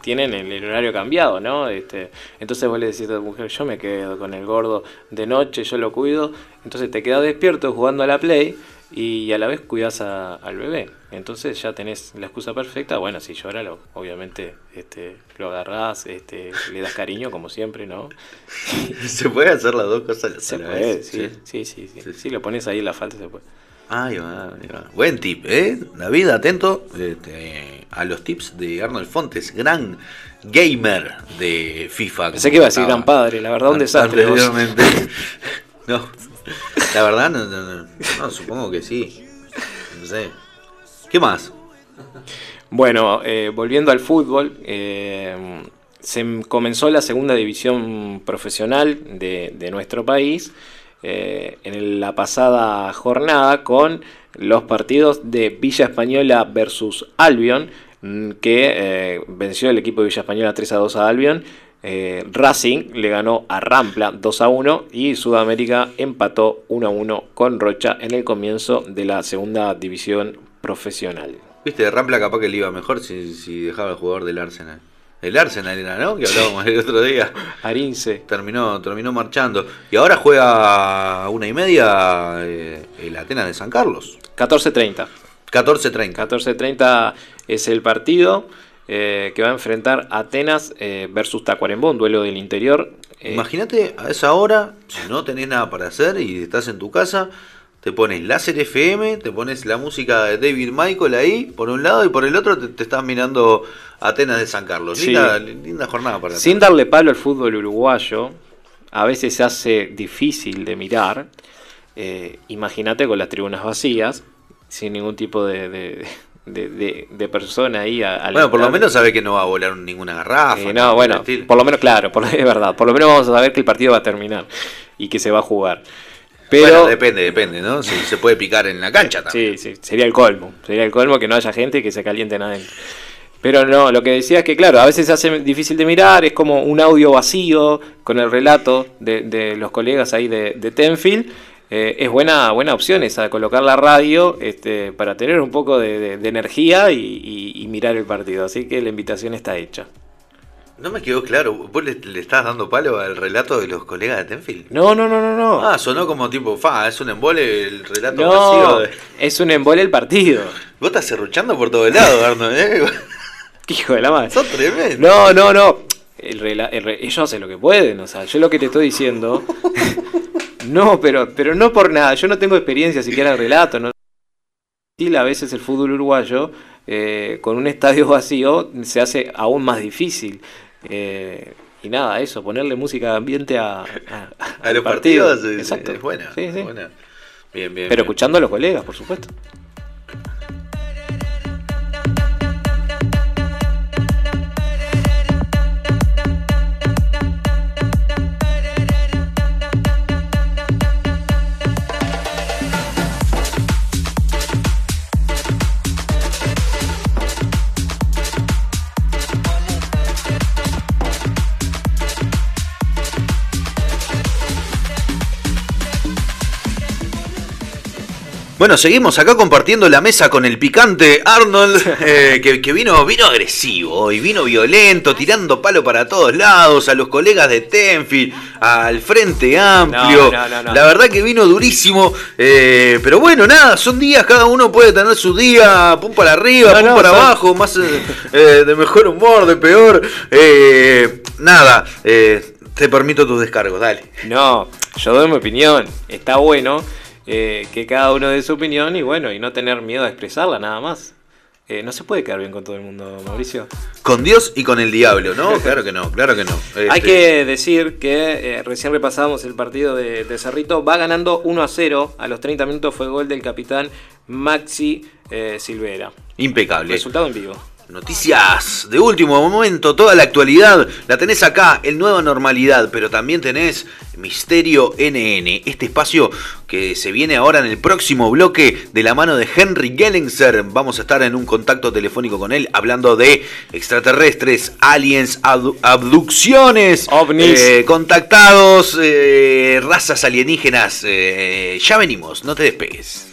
tienen el, el horario cambiado, ¿no? Este, entonces vos le decís a tu mujer, yo me quedo con el gordo de noche, yo lo cuido. Entonces te quedas despierto jugando a la Play y a la vez cuidas a- al bebé. Entonces ya tenés la excusa perfecta. Bueno, si llora, lo, obviamente este, lo agarrás, este, le das cariño como siempre, ¿no? ¿Se puede hacer las dos cosas Se vez? puede, sí, sí, sí, sí. Si lo pones ahí en la falta se puede. Ahí va, ahí va. Buen tip, ¿eh? David, atento este, a los tips de Arnold Fontes, gran gamer de FIFA. Pensé que iba a decir gran padre, la verdad un desastre. Anteriormente. No, la verdad, no, no, supongo que sí. No sé. ¿Qué más? Bueno, eh, volviendo al fútbol, eh, se comenzó la segunda división profesional de, de nuestro país eh, en la pasada jornada con los partidos de Villa Española versus Albion, mm, que eh, venció el equipo de Villa Española 3 a 2 a Albion. Eh, Racing le ganó a Rampla 2 a 1 y Sudamérica empató 1 a 1 con Rocha en el comienzo de la segunda división profesional. Viste, de Rampla capaz que le iba mejor si, si dejaba el jugador del Arsenal. El Arsenal era, ¿no? Que hablábamos el otro día. Arince. Terminó, terminó marchando. Y ahora juega a una y media eh, el Atenas de San Carlos. 14.30. 14.30. 14.30 es el partido eh, que va a enfrentar Atenas eh, versus Tacuarembó, un duelo del interior. Imagínate a esa hora, si no tenés nada para hacer y estás en tu casa, te pones láser FM, te pones la música de David Michael ahí, por un lado, y por el otro te, te estás mirando Atenas de San Carlos. Sí. Linda, linda jornada para Sin darle palo al fútbol uruguayo, a veces se hace difícil de mirar. Eh, Imagínate con las tribunas vacías, sin ningún tipo de, de, de- persona ahí. a- Bueno, por lo menos sabe que no va a volar ninguna garrafa. Eh, no, bueno, por lo menos, claro, por, es verdad. Por lo menos vamos a saber que el partido va a terminar y que se va a jugar. Pero Bueno, depende, depende, ¿no? Si se puede picar en la cancha también. Sí, sí, sería el colmo. Sería el colmo que no haya gente y que se calienten adentro. Pero no, lo que decía es que, claro, a veces se hace difícil de mirar, es como un audio vacío con el relato de, de los colegas ahí de, de Tenfield. Eh, es buena, buena opción esa, colocar la radio este, para tener un poco de, de- de energía y, y- y mirar el partido. Así que la invitación está hecha. No me quedó claro. ¿Vos le, le estás dando palo al relato de los colegas de Tenfield? No, no, no, no, no. Ah, sonó como tipo, fa, es un embole el relato No, vacío. de- es un embole el partido. Vos estás serruchando por todos lados, Arno, ¿eh? Hijo de la madre. Sos tremendo. No, no, no. El rela- el re- ellos hacen lo que pueden, o sea, yo lo que te estoy diciendo. no, pero, pero no por nada. Yo no tengo experiencia siquiera en relato. ¿no? Y a veces el fútbol uruguayo, eh, con un estadio vacío, se hace aún más difícil. Eh, y nada, eso, ponerle música de ambiente a, a, los partido. partidos es, Exacto. es buena. Sí, buena. Bien, bien. Pero bien. escuchando a los colegas, por supuesto. Bueno, seguimos acá compartiendo la mesa con el picante Arnold, eh, que, que vino, vino agresivo y vino violento, tirando palo para todos lados, a los colegas de Tenfield, al Frente Amplio. No, no, no, no. La verdad que vino durísimo, eh, pero bueno, nada, son días, cada uno puede tener su día, pum para arriba, pum para abajo, más eh, eh, de mejor humor, de peor. eh, nada, eh, te permito tus descargos, dale. No, yo doy mi opinión. Está bueno eh, que cada uno dé su opinión y bueno, y no tener miedo a expresarla nada más. Eh, no se puede quedar bien con todo el mundo, Mauricio. Con Dios y con el diablo, ¿no? Claro que no, claro que no. Hay Este, que decir que eh, recién repasamos el partido de, de Cerrito. Va ganando 1 a 0. A los 30 minutos fue gol del capitán Maxi eh, Silvera. Impecable. Resultado en vivo. Noticias de último momento, toda la actualidad la tenés acá en Nueva Normalidad, pero también tenés Misterio NN, este espacio que se viene ahora en el próximo bloque de la mano de Henry Gellenser. Vamos a estar en un contacto telefónico con él hablando de extraterrestres, aliens, abdu- abducciones, Ovnis. eh, contactados, eh, razas alienígenas. eh, ya venimos, no te despegues.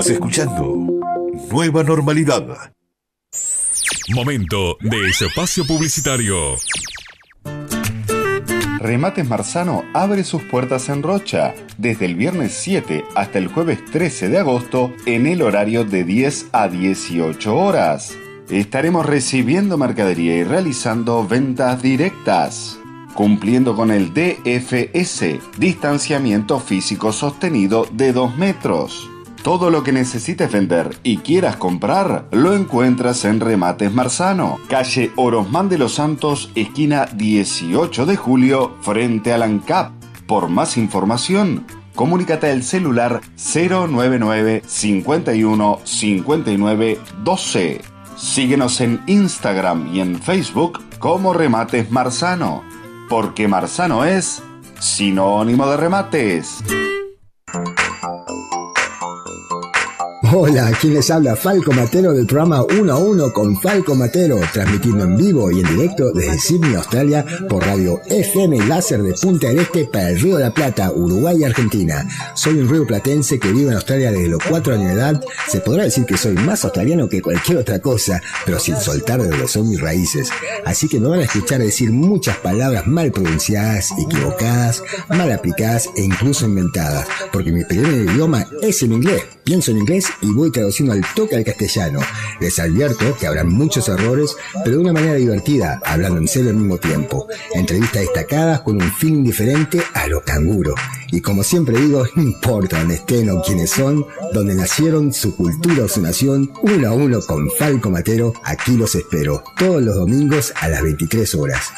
Estás escuchando Nueva Normalidad. Momento de espacio publicitario. Remates Marzano abre sus puertas en Rocha desde el viernes 7 hasta el jueves 13 de agosto en el horario de 10 a 18 horas. Estaremos recibiendo mercadería y realizando ventas directas, cumpliendo con el DFS, distanciamiento físico sostenido de 2 metros. Todo lo que necesites vender y quieras comprar lo encuentras en Remates Marzano, calle Orosmán de los Santos, esquina 18 de julio, frente al ANCAP. Por más información, comunícate al celular 099 51 59 12. Síguenos en Instagram y en Facebook como Remates Marzano, porque Marzano es sinónimo de remates. Hola, aquí les habla Falco Matero del programa 1 a 1 con Falco Matero, transmitiendo en vivo y en directo desde Sydney, Australia, por radio FM Láser de Punta del Este para el Río de la Plata, Uruguay y Argentina. Soy un río platense que vive en Australia desde los 4 años de edad. Se podrá decir que soy más australiano que cualquier otra cosa, pero sin soltar de lo son mis raíces. Así que me van a escuchar decir muchas palabras mal pronunciadas, equivocadas, mal aplicadas e incluso inventadas, porque mi primer idioma es el inglés. Pienso en inglés y voy traduciendo al toque al castellano. Les advierto que habrán muchos errores, pero de una manera divertida, hablando en serio al mismo tiempo. Entrevistas destacadas con un fin diferente a lo canguro. Y como siempre digo, no importa dónde estén o quiénes son, dónde nacieron, su cultura o su nación, uno a uno con Falco Matero, aquí los espero, todos los domingos a las 23 horas.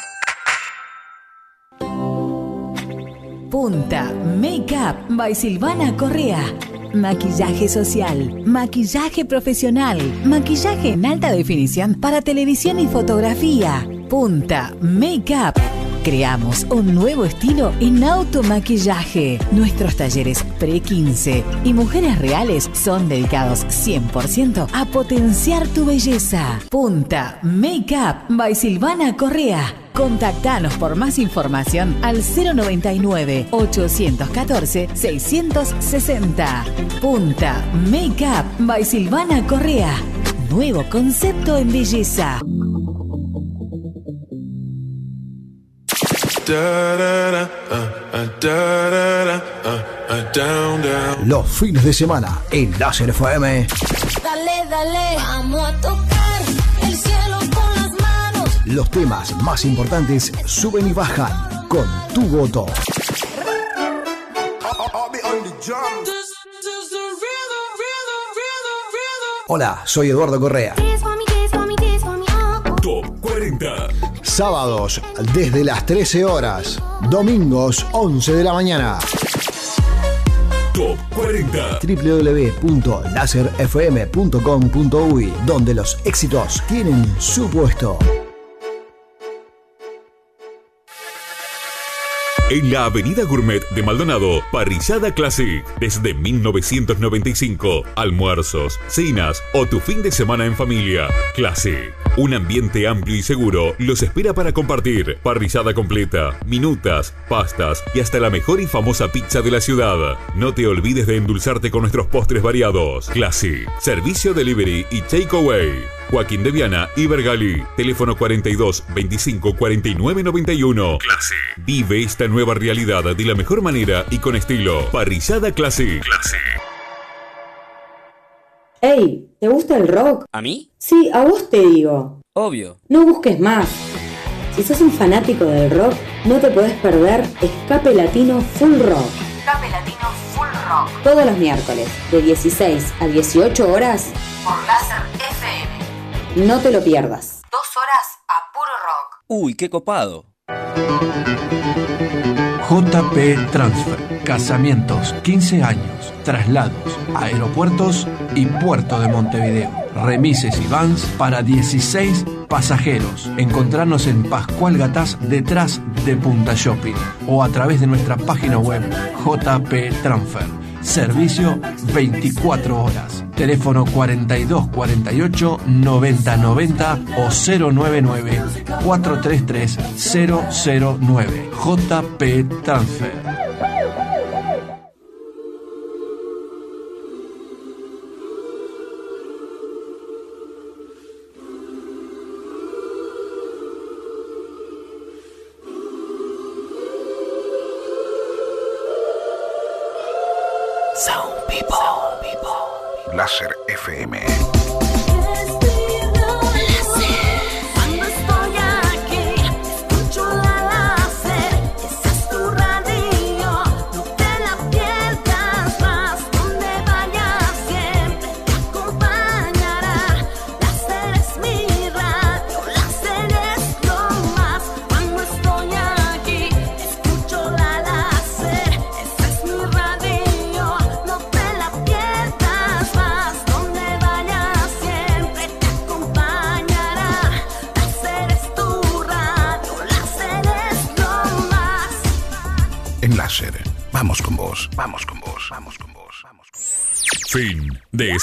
Punta Makeup by Silvana Correa. Maquillaje social, maquillaje profesional, maquillaje en alta definición para televisión y fotografía. Punta Makeup. Creamos un nuevo estilo en automaquillaje. Nuestros talleres pre-15 y mujeres reales son dedicados 100% a potenciar tu belleza. Punta Makeup by Silvana Correa. Contactanos por más información al 099-814-660. Punta Makeup by Silvana Correa. Nuevo concepto en belleza. Los fines de semana en Láser FM. Dale, dale, vamos a tocar el cielo con las manos. Los temas más importantes suben y bajan con tu voto. Hola, soy Eduardo Correa. Top 40. Sábados desde las 13 horas. Domingos 11 de la mañana. Top 40. www.laserfm.com.uy donde los éxitos tienen su puesto. En la Avenida Gourmet de Maldonado, Parrillada Classic. Desde 1995. Almuerzos, cenas o tu fin de semana en familia. Classic. Un ambiente amplio y seguro los espera para compartir. Parrillada completa, minutas, pastas y hasta la mejor y famosa pizza de la ciudad. No te olvides de endulzarte con nuestros postres variados. Classic. Servicio delivery y takeaway. Joaquín de Viana y Bergali. Teléfono 42 25 49 91. Clase. Vive esta nueva realidad de la mejor manera y con estilo. Parrillada Clase. Clase. Ey, ¿te gusta el rock? ¿A mí? Sí, a vos te digo. Obvio. No busques más. Si sos un fanático del rock, no te podés perder Escape Latino Full Rock. Escape Latino Full Rock. Todos los miércoles, de 16 a 18 horas, Por Láser FM. No te lo pierdas. Dos horas a puro rock. Uy, qué copado. JP Transfer. Casamientos, 15 años, traslados, aeropuertos y puerto de Montevideo. Remises y vans para 16 pasajeros. Encontrarnos en Pascual Gatás detrás de Punta Shopping o a través de nuestra página web JP Transfer. Servicio 24 horas. Teléfono 4248 9090 o 099 433 009. JP Transfer.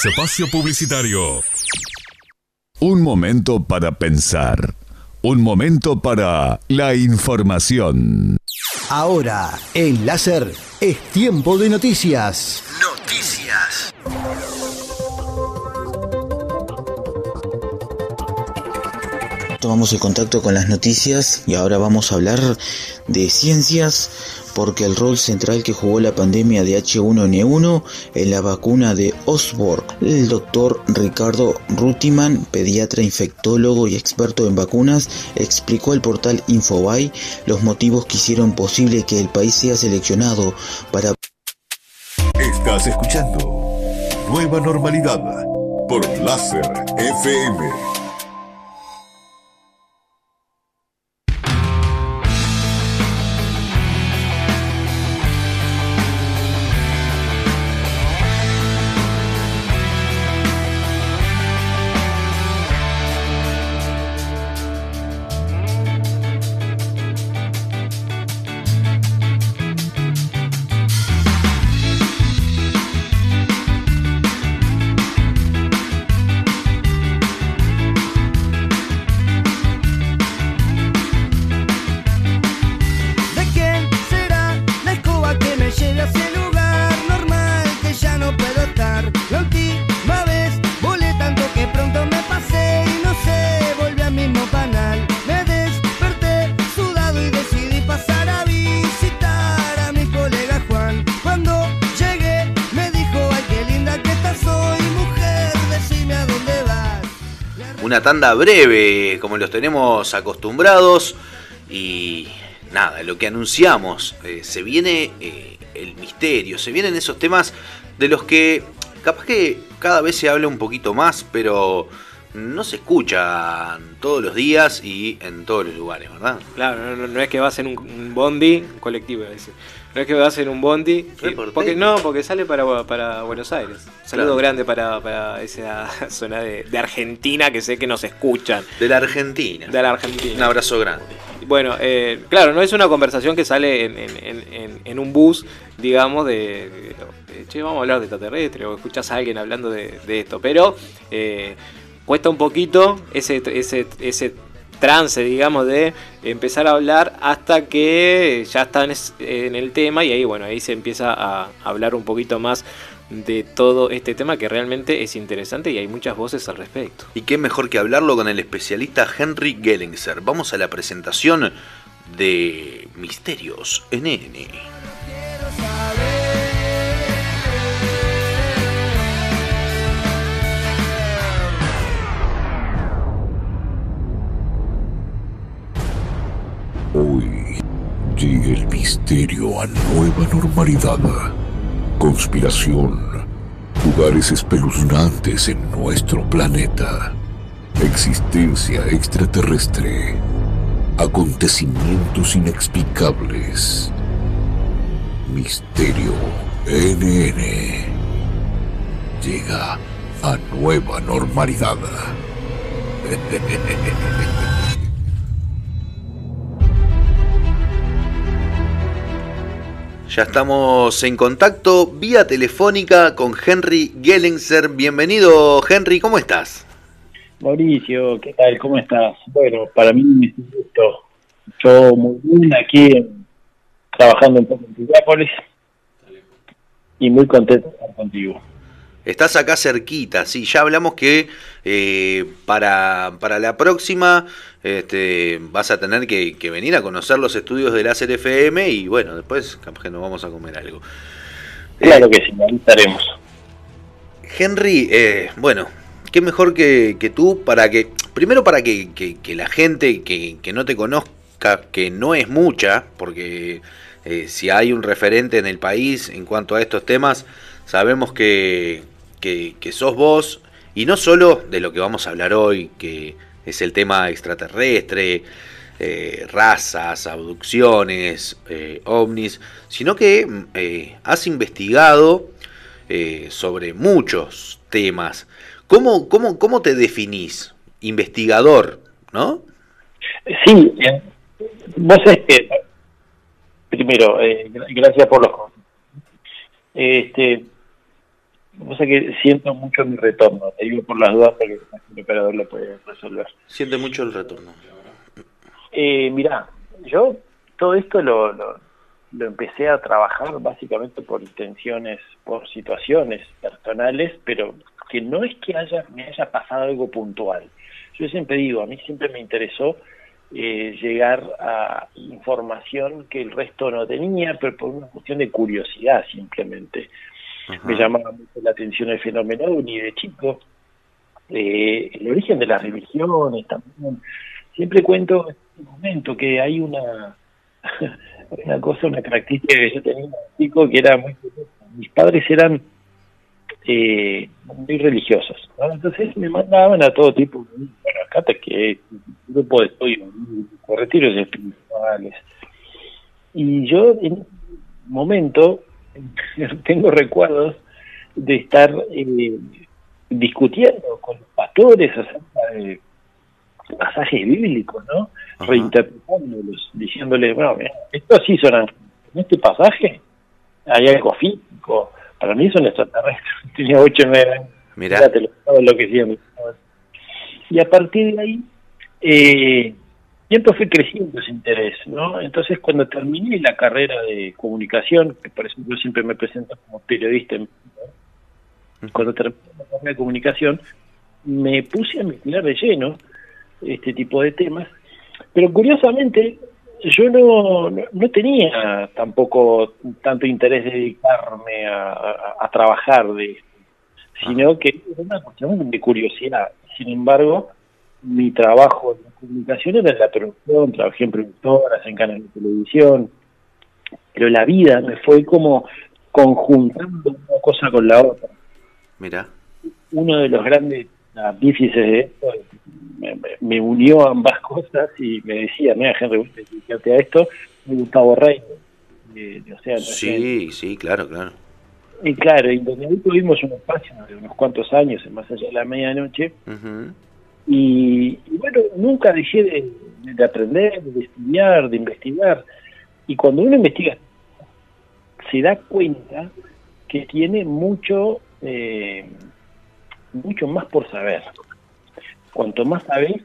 Espacio publicitario. Un momento para pensar. Un momento para la información. Ahora, en Láser, es tiempo de noticias. Noticias. Tomamos el contacto con las noticias y ahora vamos a hablar de ciencias porque el rol central que jugó la pandemia de H1N1 en la vacuna de Osborne, el doctor Ricardo Rutiman, pediatra infectólogo y experto en vacunas, explicó al portal Infobay los motivos que hicieron posible que el país sea seleccionado para Estás escuchando Nueva Normalidad por Láser FM. Breve, como los tenemos acostumbrados. Y nada, lo que anunciamos, eh, se viene eh, el misterio, se vienen esos temas de los que capaz que cada vez se habla un poquito más, pero no se escuchan todos los días y en todos los lugares, ¿verdad? Claro, no, no- no es que vas en un, un bondi, un colectivo, decir. No es que vas en un bondi. que- porque no, porque sale para, para Buenos Aires. Saludo Claro. grande para, para esa zona de, de Argentina que sé que nos escuchan. De la Argentina. De la Argentina. Un abrazo grande. Bueno, eh, claro, no es una conversación que sale en, en- en- en- un bus, digamos, de, de, che, vamos a hablar de extraterrestre, o escuchás a alguien hablando de, de esto, pero eh, cuesta un poquito ese, ese, ese trance, digamos, de empezar a hablar hasta que ya están es- en el tema y ahí, bueno, ahí se empieza a hablar un poquito más de todo este tema que realmente es interesante y hay muchas voces al respecto. Y qué mejor que hablarlo con el especialista Henry Gellingser. Vamos a la presentación de Misterios NN. Hoy llega el misterio a nueva normalidad. Conspiración. Lugares espeluznantes en nuestro planeta. Existencia extraterrestre. Acontecimientos inexplicables. Misterio NN. Llega a nueva normalidad. Ya estamos en contacto vía telefónica con Henry Gellingser. Bienvenido, Henry, ¿cómo estás? Mauricio, ¿qué tal? ¿Cómo estás? Bueno, para mí es un gusto. Yo muy bien aquí trabajando un poco en Pirápolis y muy contento de estar contigo. Estás acá cerquita, sí, ya hablamos que eh, para, para la próxima este, vas a tener que, que venir a conocer los estudios de Láser FM y bueno, después capaz que nos vamos a comer algo. Claro que sí, ahí estaremos. Henry, eh, bueno, qué mejor que, que tú para que, primero para que, la gente que, que no te conozca, que no es mucha, porque eh, si hay un referente en el país en cuanto a estos temas, sabemos que, que, sos vos, y no solo de lo que vamos a hablar hoy, que es el tema extraterrestre, eh, razas, abducciones, eh, ovnis, sino que mm, eh, has investigado sobre muchos temas. ¿Cómo, cómo, ¿Cómo te definís? Investigador, ¿no? Sí, vos sabés que, primero, gra- gracias por los. Este, sabés que siento mucho mi retorno, te digo por las dudas porque el operador lo puede resolver. Siente mucho el retorno. Eh, mirá, yo todo esto lo, lo, lo empecé a trabajar básicamente por intenciones, por situaciones personales, pero que no es que haya me haya pasado algo puntual. Yo siempre digo, a mí siempre me interesó eh, llegar a información que el resto no tenía, pero por una cuestión de curiosidad simplemente. Me llamaba mucho la atención el fenómeno ovni de chico, eh, el origen de las religiones también. Siempre cuento en este momento que hay una, una cosa, una característica que yo tenía chico que era muy. Mis padres eran eh, muy religiosos, ¿no? entonces me mandaban a todo tipo, de- bueno, acá te que un grupo de estudio, retiros espirituales. Y yo en ese momento tengo recuerdos de estar eh, discutiendo con los pastores acerca de pasajes bíblicos, ¿no? Reinterpretándolos, diciéndoles, bueno, mira, esto sí son ángeles. En este pasaje hay algo físico. Para mí son extraterrestres. Tenía 8 o 9 años. Mirá. Fíjate lo, lo que. Y a partir de ahí, eh, siempre fue creciendo ese interés, ¿no? Entonces, cuando terminé la carrera de comunicación, que por eso yo siempre me presento como periodista, en- cuando terminé la carrera de comunicación, me puse a investigar de lleno este tipo de temas, pero curiosamente yo no, no, no tenía tampoco tanto interés de dedicarme a, a- a trabajar de esto, sino que era una cuestión de curiosidad. Sin embargo, mi trabajo en la comunicación era en la producción, trabajé en productoras, en canales de televisión, pero la vida me fue como conjuntando una cosa con la otra. Mira. Uno de los grandes artífices de esto me, me- unió a ambas cosas y me decía, mira, Henry, vos te a esto, me Gustavo Rey, de, de Océano Sí, sí, claro, claro. y claro, y donde ahí tuvimos un espacio de unos cuantos años, en más allá de la medianoche, Ujú. Y, y bueno, nunca dejé de, de aprender, de estudiar, de investigar. Y cuando uno investiga, se da cuenta que tiene mucho, eh, mucho más por saber. Cuanto más sabes,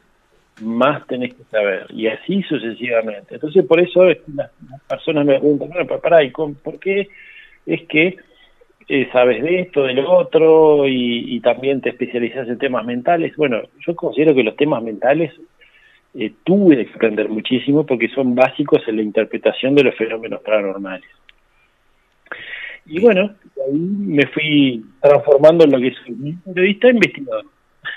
más tenés que saber. Y así sucesivamente. Entonces, por eso las, personas me preguntan, bueno, pará, ¿y cómo- por qué es que eh, sabes de esto, de lo otro, y, y también te especializas en temas mentales. Bueno, yo considero que los temas mentales eh, tuve que aprender muchísimo porque son básicos en la interpretación de los fenómenos paranormales. Y bueno, ahí me fui transformando en lo que soy un periodista investigador.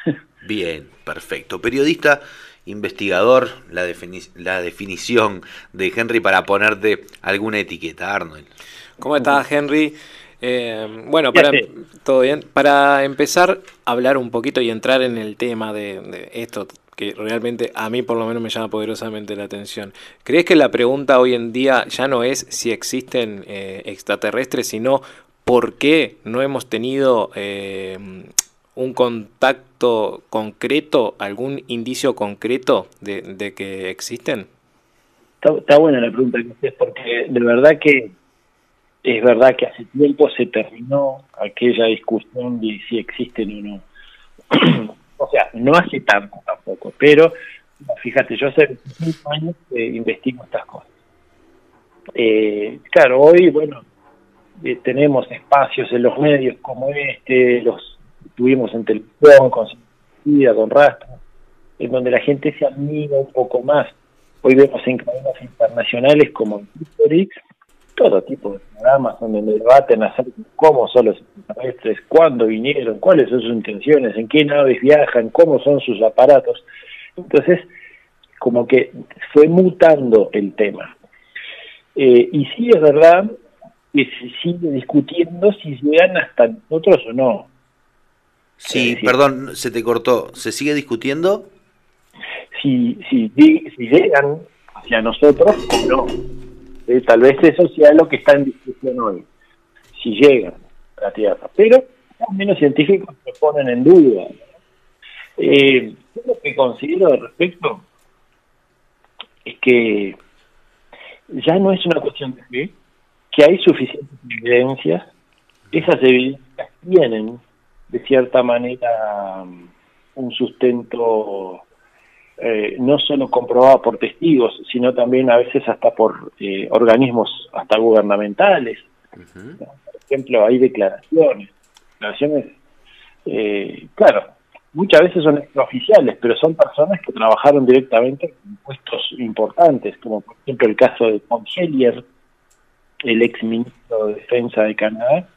Bien, perfecto. Periodista, investigador, la, defini- la definición de Henry para ponerte alguna etiqueta, Arnold. ¿Cómo estás, Henry? Eh, bueno, para, todo bien. Para empezar a hablar un poquito y entrar en el tema de, de esto que realmente a mí por lo menos me llama poderosamente la atención. ¿Crees que la pregunta hoy en día ya no es si existen eh, extraterrestres, sino por qué no hemos tenido eh, un contacto concreto, algún indicio concreto de, de que existen? Está, está buena la pregunta que porque de verdad que es verdad que hace tiempo se terminó aquella discusión de si existen o no. o sea, no hace tanto tampoco, pero fíjate, yo hace 25 años que investigo estas cosas. Eh, claro, hoy, bueno, eh, tenemos espacios en los medios como este, los tuvimos en televisión, con Vida, con Rastro, en donde la gente se amiga un poco más. Hoy vemos en cadenas internacionales como History todo tipo de programas donde debaten acerca de cómo son los extraterrestres, cuándo vinieron, cuáles son sus intenciones, en qué naves viajan, cómo son sus aparatos. Entonces, como que fue mutando el tema. Eh, y sí es verdad que se sigue discutiendo si llegan hasta nosotros o no. Sí, perdón, se te cortó. ¿Se sigue discutiendo? Si, si, si llegan hacia nosotros o no. Eh, tal vez eso sea lo que está en discusión hoy. Si llegan a la Tierra. Pero al menos científicos se ponen en duda. Eh, yo lo que considero al respecto es que ya no es una cuestión de fe, que hay suficientes evidencias, esas evidencias tienen de cierta manera un sustento eh, no solo comprobado por testigos, sino también a veces hasta por eh, organismos hasta gubernamentales. Por ejemplo, hay declaraciones, declaraciones, eh, claro, muchas veces son extraoficiales, pero son personas que trabajaron directamente en puestos importantes, como por ejemplo el caso de Tom Hellier, el ex ministro de Defensa de Canadá.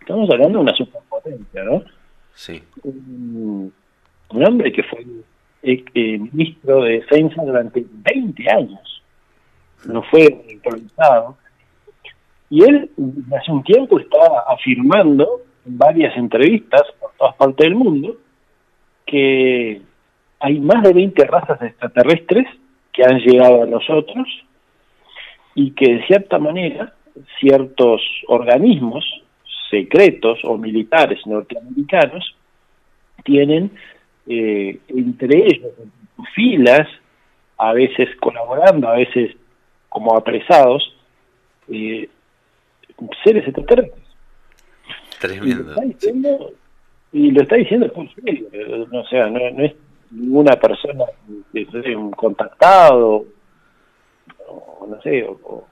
Estamos hablando de una superpotencia, ¿no? Sí. Un, un hombre que fue eh, ministro de Defensa durante 20 años. No fue improvisado. Y él, hace un tiempo, estaba afirmando en varias entrevistas por todas partes del mundo que hay más de 20 razas extraterrestres que han llegado a nosotros y que de cierta manera ciertos organismos secretos o militares norteamericanos tienen eh, entre ellos, en sus filas, a veces colaborando, a veces como apresados, eh, seres extraterrestres. Tremendo. Y lo está diciendo, y lo está diciendo por serio, eh, o sea, no, no es ninguna persona que sea un contactado, o no sé, o, o-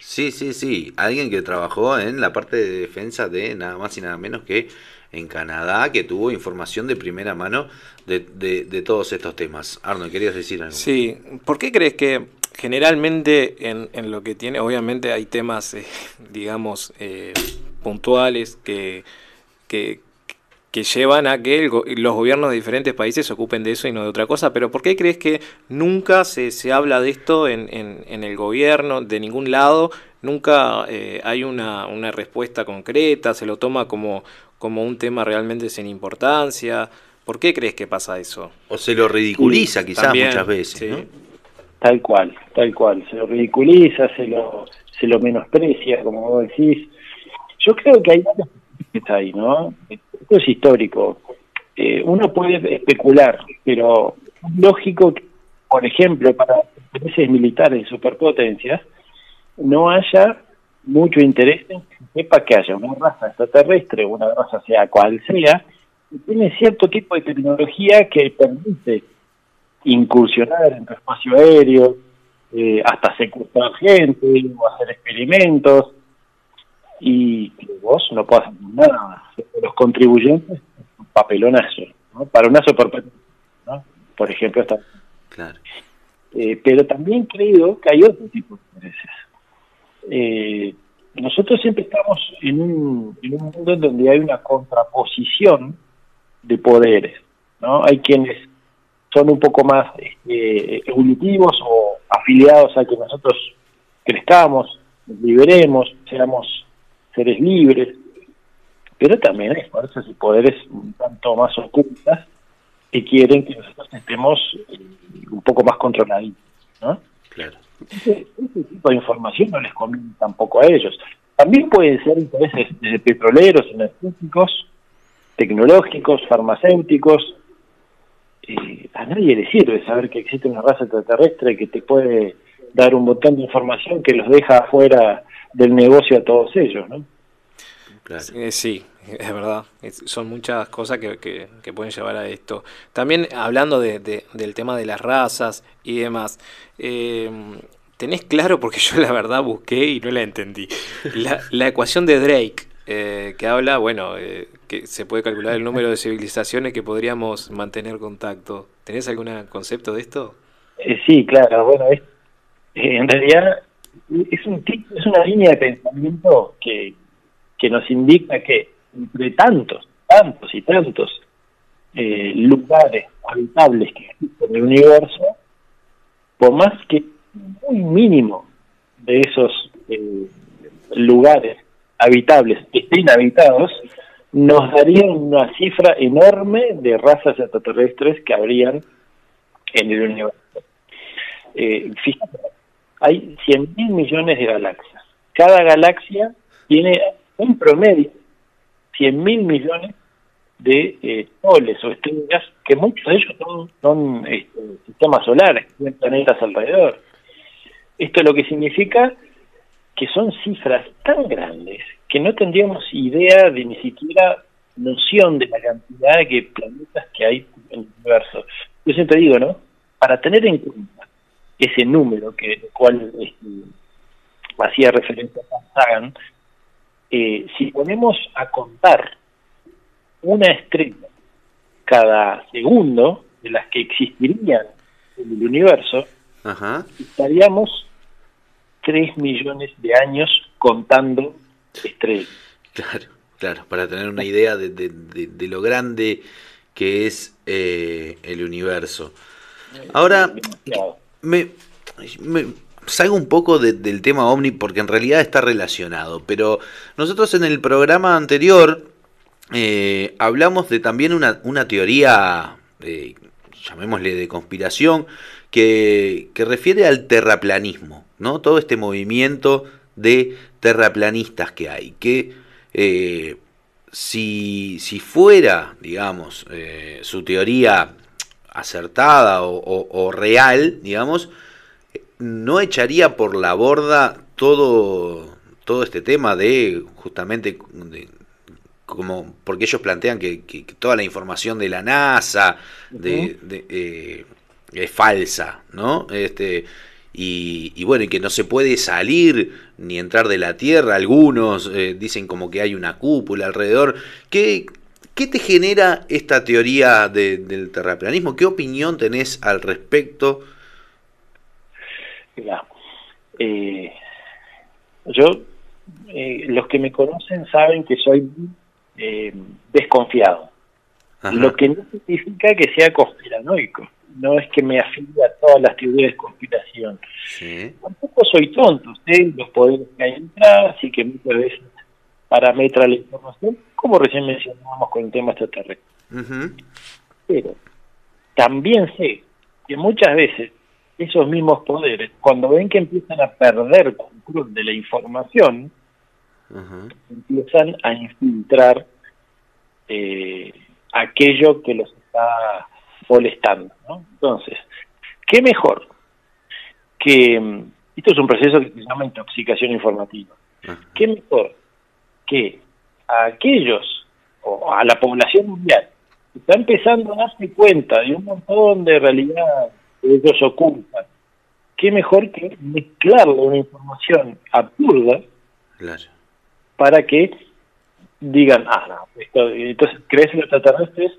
Sí, sí, sí. Alguien que trabajó en la parte de defensa de nada más y nada menos que en Canadá, que tuvo información de primera mano de, todos estos temas. Arnold, ¿querías decir algo? Sí, ¿por qué crees que generalmente en, lo que tiene, obviamente hay temas, eh, digamos, eh, puntuales que, que, llevan a que el los gobiernos de diferentes países se ocupen de eso y no de otra cosa, pero ¿por qué crees que nunca se, se habla de esto en, en, en el gobierno, de ningún lado? Nunca eh, hay una, una respuesta concreta, se lo toma como, como un tema realmente sin importancia. ¿Por qué crees que pasa eso? O se lo ridiculiza quizás También, muchas veces, sí. ¿no? Tal cual, tal cual. Se lo ridiculiza, se lo, se lo menosprecia, como vos decís. Yo creo que hay varias que está ahí, ¿no? Esto es histórico. Eh, uno puede especular, pero es lógico que, por ejemplo, para intereses militares de superpotencias, no haya mucho interés en que se sepa que haya una raza extraterrestre, una raza sea cual sea, que tiene cierto tipo de tecnología que permite incursionar en tu espacio aéreo, eh, hasta secuestrar gente o hacer experimentos, y que vos no puedas hacer nada. Los contribuyentes, un papelonazo, ¿no? para una superpotencia, ¿no? Por ejemplo, esta Claro. eh, pero también creo que hay otro tipo de intereses. Eh, nosotros siempre estamos en un, en un mundo en donde hay una contraposición de poderes, ¿no? Hay quienes son un poco más este, evolutivos o afiliados a que nosotros crezcamos, nos liberemos, seamos seres libres, pero también hay fuerzas y poderes un tanto más ocultas que quieren que nosotros estemos eh, un poco más controladitos, ¿no? Claro. Ese, tipo de información no les conviene tampoco a ellos. También pueden ser intereses petroleros, energéticos, tecnológicos, farmacéuticos. Eh, a nadie le sirve saber que existe una raza extraterrestre que te puede dar un montón de información que los deja afuera del negocio a todos ellos, ¿no? Eh, sí, es verdad. Es- son muchas cosas que, que- que pueden llevar a esto. También hablando de- de- del tema de las razas y demás, eh, ¿tenés claro? Porque yo la verdad busqué y no la entendí. La, la ecuación de Drake, eh, que habla, bueno, eh, que se puede calcular el número de civilizaciones que podríamos mantener contacto. ¿Tenés algún concepto de esto? Eh, sí, claro, bueno, es, en realidad es, un, es una línea de pensamiento que, que nos indica que entre tantos, tantos y tantos eh, lugares habitables que existen en el universo, por más que muy mínimo de esos eh, lugares habitables estén habitados, nos daría una cifra enorme de razas extraterrestres que habrían en el universo. Eh, fíjate, hay 100 mil millones de galaxias. Cada galaxia tiene un promedio 100 mil millones de eh, soles o estrellas, que muchos de ellos son, son este, sistemas solares, tienen planetas alrededor. Esto lo que significa que son cifras tan grandes que no tendríamos idea de ni siquiera noción de la cantidad de planetas que hay en el universo. Yo siempre digo, ¿no? Para tener en cuenta ese número que el cual este, hacía referencia a Sagan, eh, si ponemos a contar una estrella cada segundo de las que existirían en el universo, Ajá. estaríamos 3 millones de años contando estrellas. Claro, claro, para tener una idea de, de- de- de lo grande que es eh, el universo. Ahora, me, me salgo un poco de- del tema ovni porque en realidad está relacionado, pero nosotros en el programa anterior eh, hablamos de también una, teoría, eh, llamémosle de conspiración, que, refiere al terraplanismo, ¿no? Todo este movimiento de terraplanistas que hay, que eh, si, si fuera, digamos, su teoría acertada o real, digamos, no echaría por la borda todo, todo este tema de justamente de- como porque ellos plantean que, que- que toda la información de la NASA de, de, eh, es falsa, ¿no? Este, y, y bueno, y que no se puede salir ni entrar de la Tierra. Algunos eh, dicen como que hay una cúpula alrededor. ¿Qué, qué te genera esta teoría de- del terraplanismo? ¿Qué opinión tenés al respecto? Mira, eh, yo, eh, los que me conocen saben que soy eh, desconfiado. Ajá. Lo que no significa que sea conspiranoico. No es que me afilie a todas las teorías de conspiración. Sí. Tampoco soy tonto. Sé los poderes que hay detrás y que muchas veces parametra la información, como recién mencionábamos con el tema extraterrestre. Pero también sé que muchas veces esos mismos poderes, cuando ven que empiezan a perder control de la información, empiezan a infiltrar eh, aquello que los está molestando. ¿no? Entonces, ¿qué mejor que... mm, Esto es un proceso que se llama intoxicación informativa. ¿Qué mejor que a aquellos o a la población mundial que está empezando a darse cuenta de un montón de realidad que ellos ocultan? ¿Qué mejor que mezclarle una información absurda Claro. para que digan, ah, no, esto, entonces crees en los extraterrestres,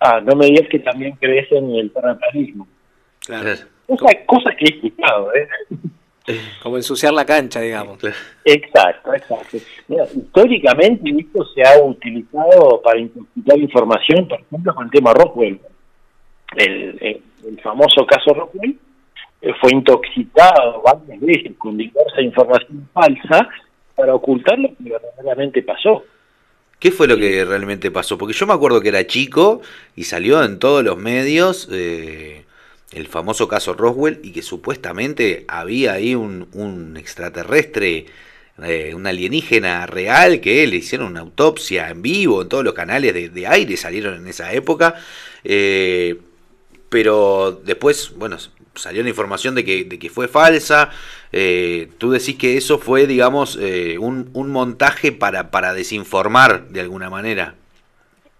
ah, no me digas que también crees en el terraplanismo. Claro. Cosa, cosa que he escuchado, ¿eh? Como ensuciar la cancha, digamos. Exacto, exacto. Mira, históricamente esto se ha utilizado para intoxicar información, por ejemplo, con el tema Rockwell. El, el- el famoso caso Rockwell eh, fue intoxicado varias veces con diversa información falsa para ocultar lo que verdaderamente pasó. ¿Qué fue lo que realmente pasó? Porque yo me acuerdo que era chico y salió en todos los medios eh, el famoso caso Roswell y que supuestamente había ahí un, un extraterrestre, eh, un alienígena real que le hicieron una autopsia en vivo en todos los canales de, de aire, salieron en esa época. eh, pero después, bueno, salió la información de que, de que fue falsa. eh, tú decís que eso fue, digamos, eh, un, un montaje para, para desinformar de alguna manera.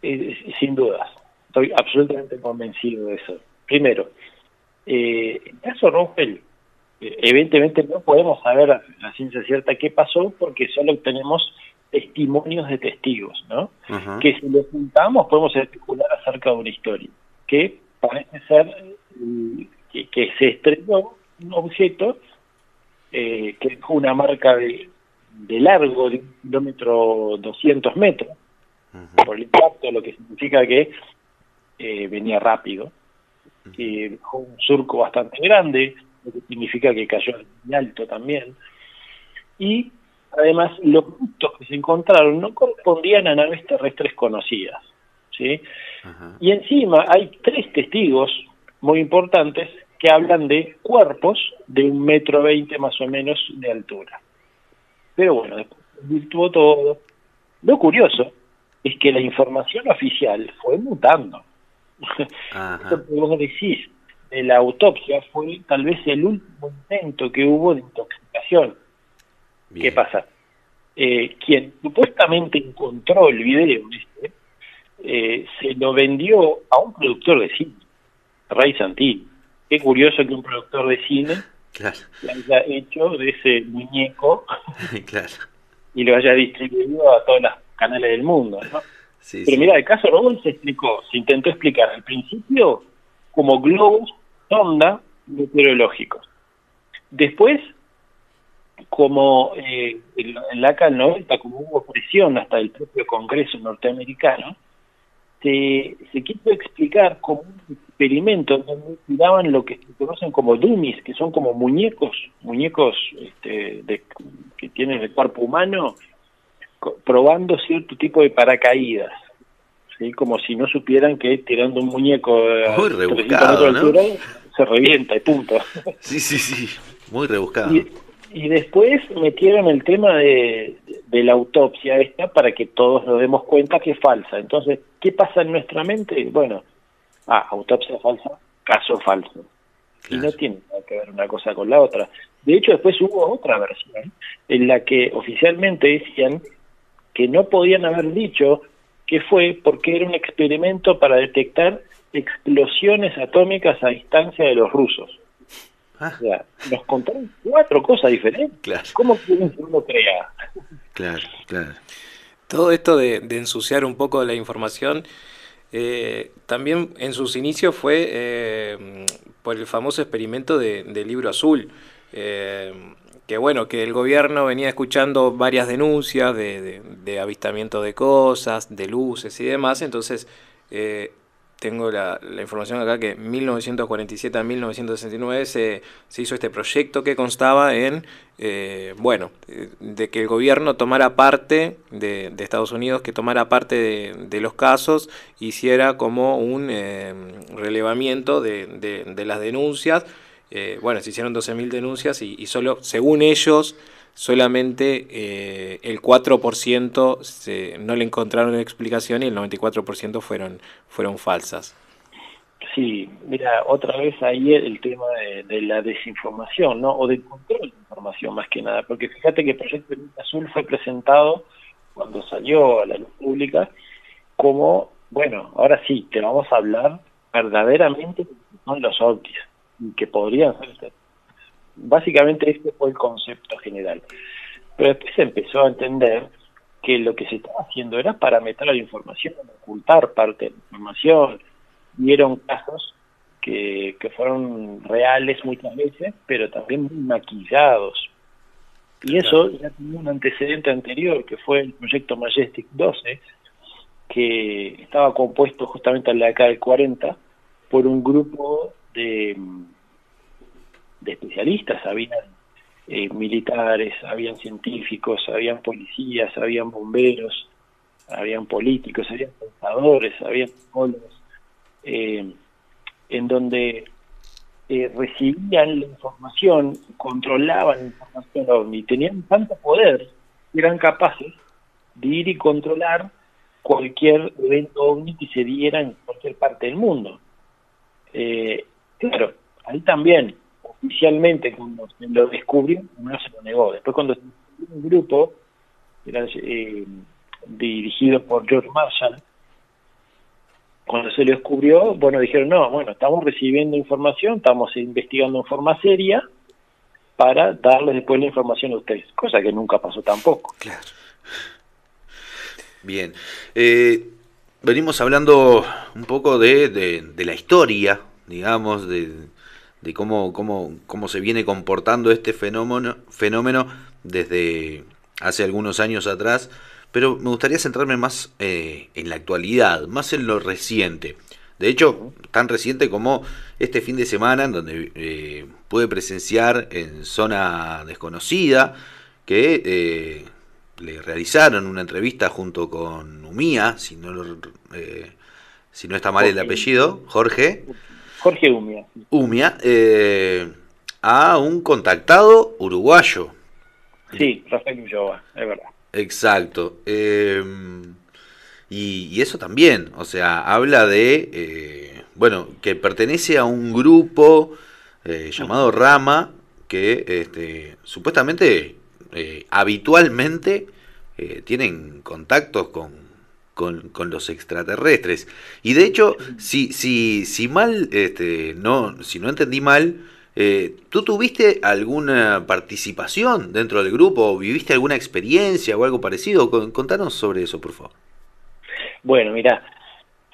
Eh, sin dudas, estoy absolutamente convencido de eso. Primero, eh, el caso Roswell, eh, evidentemente no podemos saber a la ciencia cierta qué pasó porque solo tenemos testimonios de testigos, ¿no? Que si los juntamos podemos especular acerca de una historia, que parece ser eh, que, que se estrelló un objeto eh, que dejó una marca de, de largo de un kilómetro 200 metros por el impacto, lo que significa que eh, venía rápido. Y dejó un surco bastante grande, lo que significa que cayó muy alto también. Y además los puntos que se encontraron no correspondían a naves terrestres conocidas. ¿sí? Y encima hay tres testigos muy importantes que hablan de cuerpos de un metro veinte más o menos de altura. Pero bueno, virtuó todo. Lo curioso es que la información oficial fue mutando. Esto que vos decís de la autopsia fue tal vez el último intento que hubo de intoxicación. ¿Qué pasa? Eh, quien supuestamente encontró el video este, eh, se lo vendió a un productor de cine, Ray Santini. Qué curioso que un productor de cine le haya hecho de ese muñeco y lo haya distribuido a todos los canales del mundo. ¿no? Pero mira, el caso Robol se explicó, se intentó explicar al principio como globos, sonda, meteorológicos. Después, como eh, en la ACA del 90, como hubo presión hasta el propio Congreso norteamericano, se, se quiso explicar como un experimento donde tiraban lo que se conocen como dummies, que son como muñecos, muñecos este, de, que tienen el cuerpo humano, probando cierto tipo de paracaídas. ¿sí? Como si no supieran que tirando un muñeco Muy 300 rebuscado, altura se revienta y punto. Sí, sí, sí. Muy rebuscado. Y, y después metieron el tema de, de la autopsia esta para que todos nos demos cuenta que es falsa. Entonces, ¿qué pasa en nuestra mente? Bueno, ah, autopsia falsa, caso falso. Y no tiene nada que ver una cosa con la otra. De hecho, después hubo otra versión en la que oficialmente decían que no podían haber dicho que fue porque era un experimento para detectar explosiones atómicas a distancia de los rusos. O sea, nos contaron cuatro cosas diferentes. ¿Cómo quieren que uno crea? Claro, claro. Todo esto de, de ensuciar un poco la información, eh, también en sus inicios fue eh, por el famoso experimento de- del libro azul. eh, que bueno, que el gobierno venía escuchando varias denuncias de, avistamiento de cosas, de luces y demás, entonces tengo la, información acá que en 1947 a 1969 se, se hizo este proyecto que constaba en, eh, bueno, de que el gobierno tomara parte de, de Estados Unidos, que tomara parte de, de los casos, hiciera como un eh, relevamiento de, de- las denuncias. Eh, bueno, se hicieron 12.000 denuncias y solo, según ellos, solamente eh, el 4% se, no le encontraron explicación y el 94% fueron, fueron falsas. Sí, mira, otra vez ahí el, tema de, la desinformación, ¿no? O del control de información más que nada, porque fíjate que el proyecto Azul fue presentado cuando salió a la luz pública como, bueno, ahora sí, te vamos a hablar verdaderamente son los ovnis, que podrían ser básicamente este fue el concepto general. Pero después se empezó a entender que lo que se estaba haciendo era parametrar la información, ocultar parte de la información. Vieron casos que, que fueron reales muchas veces, pero también muy maquillados. Y eso ya tenía un antecedente anterior, que fue el proyecto Majestic 12, que estaba compuesto justamente en la década del 40 por un grupo de, de especialistas, habían eh, militares, habían científicos, habían policías, habían bomberos, habían políticos, habían pensadores, habían psicólogos, eh, en donde eh, recibían la información, controlaban la información ovni, tenían tanto poder eran capaces de ir y controlar cualquier evento ovni que se diera en cualquier parte del mundo. Eh, claro, ahí también, oficialmente, cuando se lo descubrió, no se lo negó. Después, cuando se un grupo, eh, dirigido por George Marshall, cuando se lo descubrió, bueno, dijeron, no, bueno, estamos recibiendo información, estamos investigando en forma seria para darles después la información a ustedes, cosa que nunca pasó tampoco. Bien. Eh, venimos hablando un poco de- de la historia, digamos, de, de cómo, cómo, cómo se viene comportando este fenómeno, fenómeno desde hace algunos años atrás, pero me gustaría centrarme más eh, en la actualidad, más en lo reciente. De hecho, tan reciente como este fin de semana, en donde eh, pude presenciar en Zona Desconocida que eh, le realizaron una entrevista junto con Umía, si no, si no está mal el apellido, Jorge. Jorge Umia. Umia, eh, a un contactado uruguayo. Sí, Rafael Ulloa, es verdad. Exacto. eh, y, y eso también, o sea, habla de, eh, bueno, que pertenece a un grupo eh, llamado Rama, que este, supuestamente, eh, habitualmente, eh, tienen contactos con, con, con los extraterrestres. Y de hecho, si, si, si mal, este, no, si no entendí mal, eh, ¿tú tuviste alguna participación dentro del grupo? ¿O ¿Viviste alguna experiencia o algo parecido? Con- Contanos sobre eso, por favor. Bueno, mira,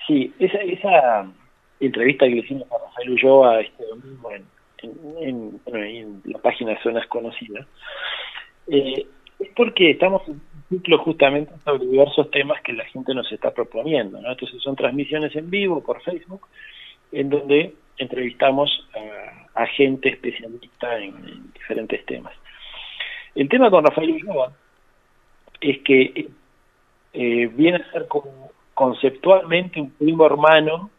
sí, esa, esa entrevista que le hicimos a Rafael Ulloa este domingo en, en, en- en la página de Zonas Conocidas, eh, es porque estamos en un ciclo justamente sobre diversos temas que la gente nos está proponiendo, ¿no? Entonces son transmisiones en vivo por Facebook, en donde entrevistamos a, a gente especialista en, en diferentes temas. El tema con Rafael Ulloa es que eh, viene a ser como conceptualmente un primo hermano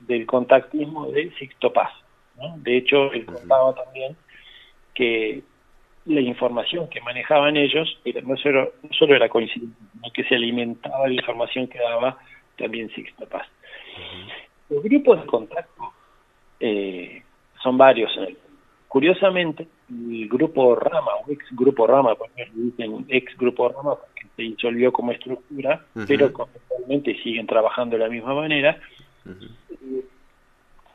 del contactismo de Sixto Paz. ¿no? De hecho, él contaba también que la información que manejaban ellos era, no, solo, no solo era coincidente, sino que se alimentaba la información que daba también Sixto Paz. Los grupos de contacto eh, son varios Curiosamente, el grupo Rama, o ex grupo Rama, porque dicen ex grupo Rama porque se disolvió como estructura, Ujú. pero conceptualmente siguen trabajando de la misma manera,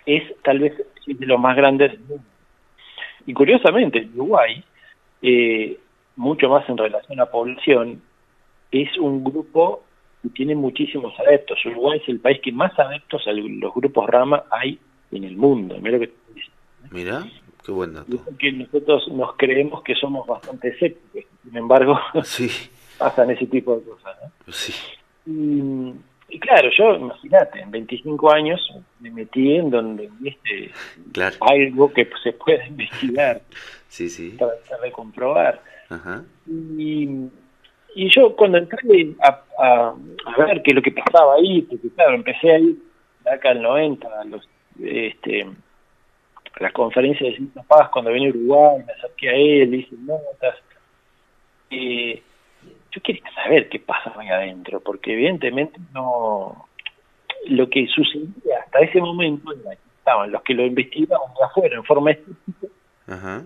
es tal vez de los más grandes del mundo. Y curiosamente, en Uruguay, eh, mucho más en relación a población, es un grupo que tiene muchísimos adeptos. Uruguay es el país que más adeptos a los grupos Rama hay en el mundo. Mira que. Mira, qué buen dato. que nosotros nos creemos que somos bastante escépticos, sin embargo, pasan ese tipo de cosas. ¿no? Sí. Y, y claro, yo, imagínate, en 25 años me metí en donde viste Claro. algo que se puede investigar, Sí, sí. tratar de comprobar. Ajá. Y, y yo cuando entré a, a, a ver qué es lo que pasaba ahí, porque claro, empecé a ir acá al 90, a los, este, a las conferencias de Cinta Paz cuando venía a Uruguay, me acerqué a él, le hice notas. Eh, yo quería saber qué pasaba ahí adentro, porque evidentemente no lo que sucedía hasta ese momento estaban los que lo investigaban de afuera en forma estética Ajá.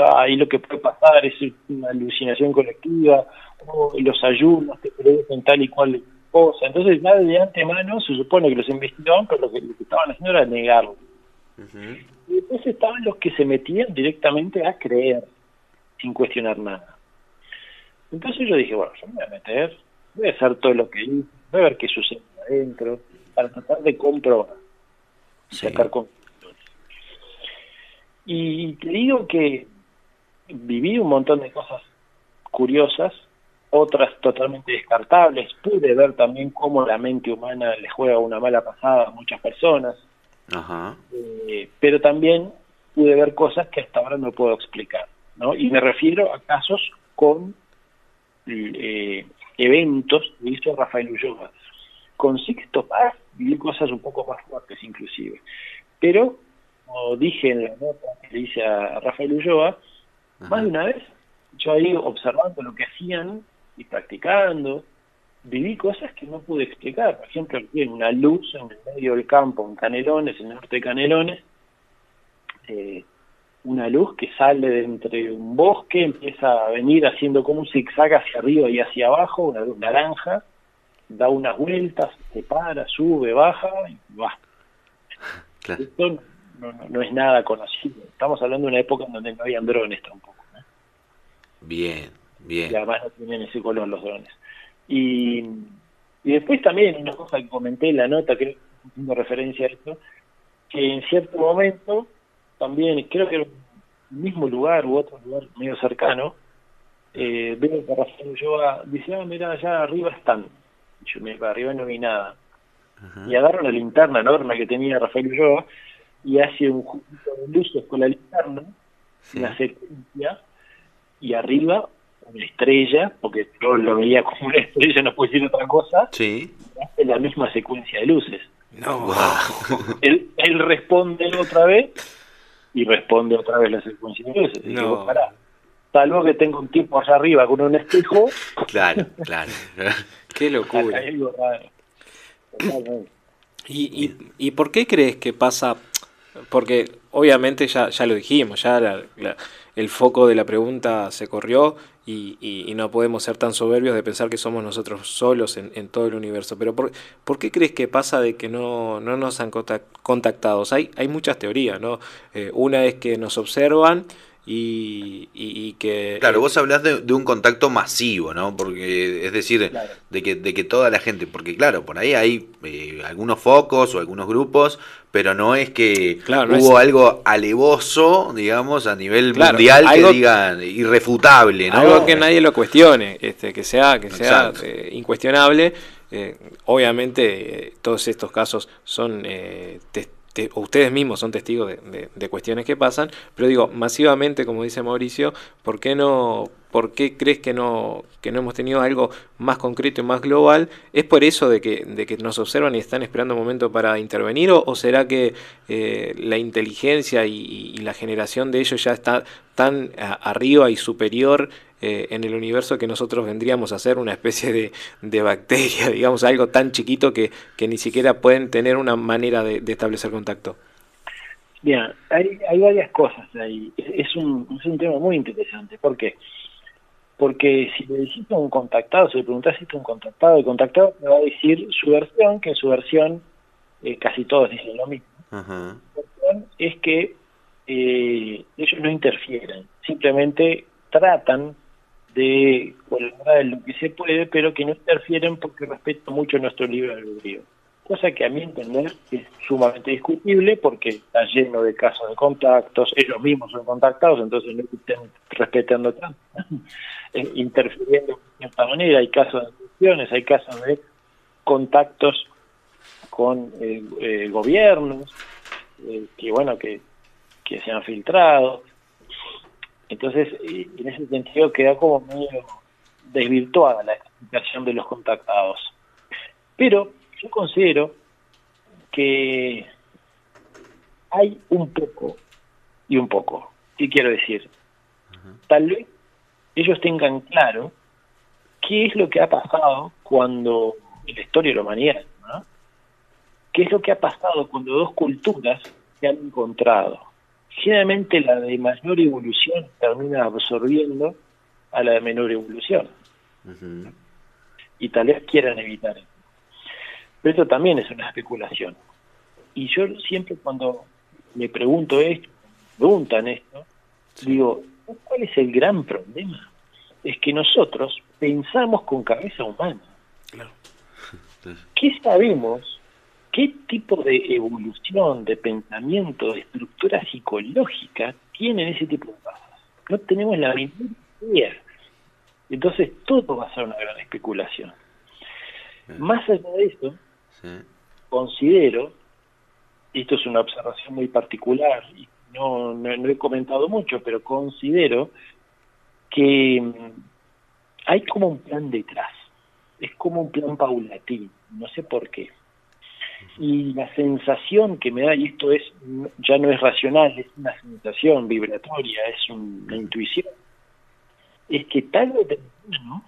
Ah, ahí lo que puede pasar es una alucinación colectiva, o los ayunos te producen tal y cual cosa. Entonces, ya de antemano se supone que los investigaban, pero lo que, lo que estaban haciendo era negarlo. Y después estaban los que se metían directamente a creer, sin cuestionar nada. Entonces yo dije, bueno, yo me voy a meter, voy a hacer todo lo que hice, voy a ver qué sucede adentro, para tratar de comprobar, sacar conclusiones. Y te digo que viví un montón de cosas curiosas, otras totalmente descartables. Pude ver también cómo la mente humana le juega una mala pasada a muchas personas, Ajá. eh, pero también pude ver cosas que hasta ahora no puedo explicar. ¿no? Y me refiero a casos con eh, eventos que hizo Rafael Ulloa. Con Sixto Paz viví cosas un poco más fuertes inclusive. Pero, como dije en la nota que le hice a Rafael Ulloa, más de una vez, yo ahí observando lo que hacían y practicando, viví cosas que no pude explicar. Por ejemplo, vi una luz en el medio del campo, en Canelones, en el norte de Canelones, eh, una luz que sale de entre un bosque, empieza a venir haciendo como un zigzag hacia arriba y hacia abajo, una luz naranja, da unas vueltas, se para, sube, baja y va. Claro. Esto no, no- no es nada conocido. Estamos hablando de una época en donde no habían drones tampoco. Bien, bien. Y además no tienen ese color los drones. Y, y después también una cosa que comenté en la nota, creo que haciendo referencia a esto, que en cierto momento también, creo que en el mismo lugar u otro lugar medio cercano, eh, veo que Rafael Ulloa dice, ah, mira, allá arriba están. Y yo me para arriba no vi nada. Y agarro la linterna enorme que tenía Rafael Ulloa y hace un juguito de luces con la linterna, una secuencia, y arriba una estrella, porque yo lo veía como una estrella, no puedo decir otra cosa, Sí. y hace la misma secuencia de luces. No. Él, él responde otra vez y responde otra vez la secuencia de luces. Y No. digo, pará, salvo que tengo un tipo allá arriba con un espejo, Claro, claro. Qué locura. hay algo raro. ¿Y, y, y por qué crees que pasa? Porque obviamente ya, ya lo dijimos, ya la- la- el foco de la pregunta se corrió y, y- no podemos ser tan soberbios de pensar que somos nosotros solos en, en todo el universo. Pero ¿por, por qué crees que pasa de que no, no nos han contac- contactado? Hay, hay muchas teorías, ¿no? Eh, una es que nos observan y, y- y que... Claro, vos hablás de, de un contacto masivo, ¿no? Porque, es decir, de, que, de que toda la gente, porque claro, por ahí hay eh, algunos focos o algunos grupos, pero no es que Claro, no hubo es- algo alevoso, digamos, a nivel Claro, mundial algo- que digan irrefutable, ¿no? Algo que nadie lo cuestione, este, que sea, que sea eh, incuestionable. Eh, obviamente eh, todos estos casos son, eh, tes- ustedes mismos son testigos de- de cuestiones que pasan, pero digo, masivamente, como dice Mauricio, ¿por qué no, por qué crees que no, que no hemos tenido algo más concreto y más global? ¿Es por eso de que, de que nos observan y están esperando un momento para intervenir? ¿O, será que eh, la inteligencia y, la generación de ellos ya está tan arriba y superior eh, en el universo que nosotros vendríamos a ser una especie de, de bacteria, digamos, algo tan chiquito que, que ni siquiera pueden tener una manera de, establecer contacto? Bien, hay, hay varias cosas ahí. Es, es un, es un tema muy interesante. ¿Por qué? Porque si le decís a un contactado, si le preguntás si es un contactado, el contactado te va a decir su versión, que en su versión eh, casi todos dicen lo mismo. Ajá. Es que eh, ellos no interfieren, simplemente tratan de colaborar en lo que se puede, pero que no interfieren porque respetan mucho nuestro libre albedrío. Cosa que a mi entender es sumamente discutible porque está lleno de casos de contactos, ellos mismos son contactados, entonces no estén respetando tanto, eh, interfiriendo de cierta manera. Hay casos de abducciones, hay casos de contactos con eh, eh, gobiernos, que bueno, que, que se han filtrado. Entonces, en ese sentido queda como medio desvirtuada la explicación de los contactados. Pero yo considero que hay un poco y un poco. ¿Qué quiero decir? Tal vez ellos tengan claro qué es lo que ha pasado cuando, en la historia de la humanidad, ¿no? ¿Qué es lo que ha pasado cuando dos culturas se han encontrado? Generalmente la de mayor evolución termina absorbiendo a la de menor evolución. Y tal vez quieran evitar eso. Pero esto también es una especulación. Y yo siempre cuando me pregunto esto, me preguntan esto, digo, ¿cuál es el gran problema? Es que nosotros pensamos con cabeza humana. ¿Qué sabemos? ¿Qué tipo de evolución, de pensamiento, de estructura psicológica tienen ese tipo de cosas? No tenemos la menor idea. Entonces todo va a ser una gran especulación. Más allá de eso, considero, y esto es una observación muy particular, y no, no, no he comentado mucho, pero considero que mm, hay como un plan detrás, es como un plan paulatino, no sé por qué. Y la sensación que me da, y esto es ya no es racional, es una sensación vibratoria, es un- una intuición, es que tal vez temprano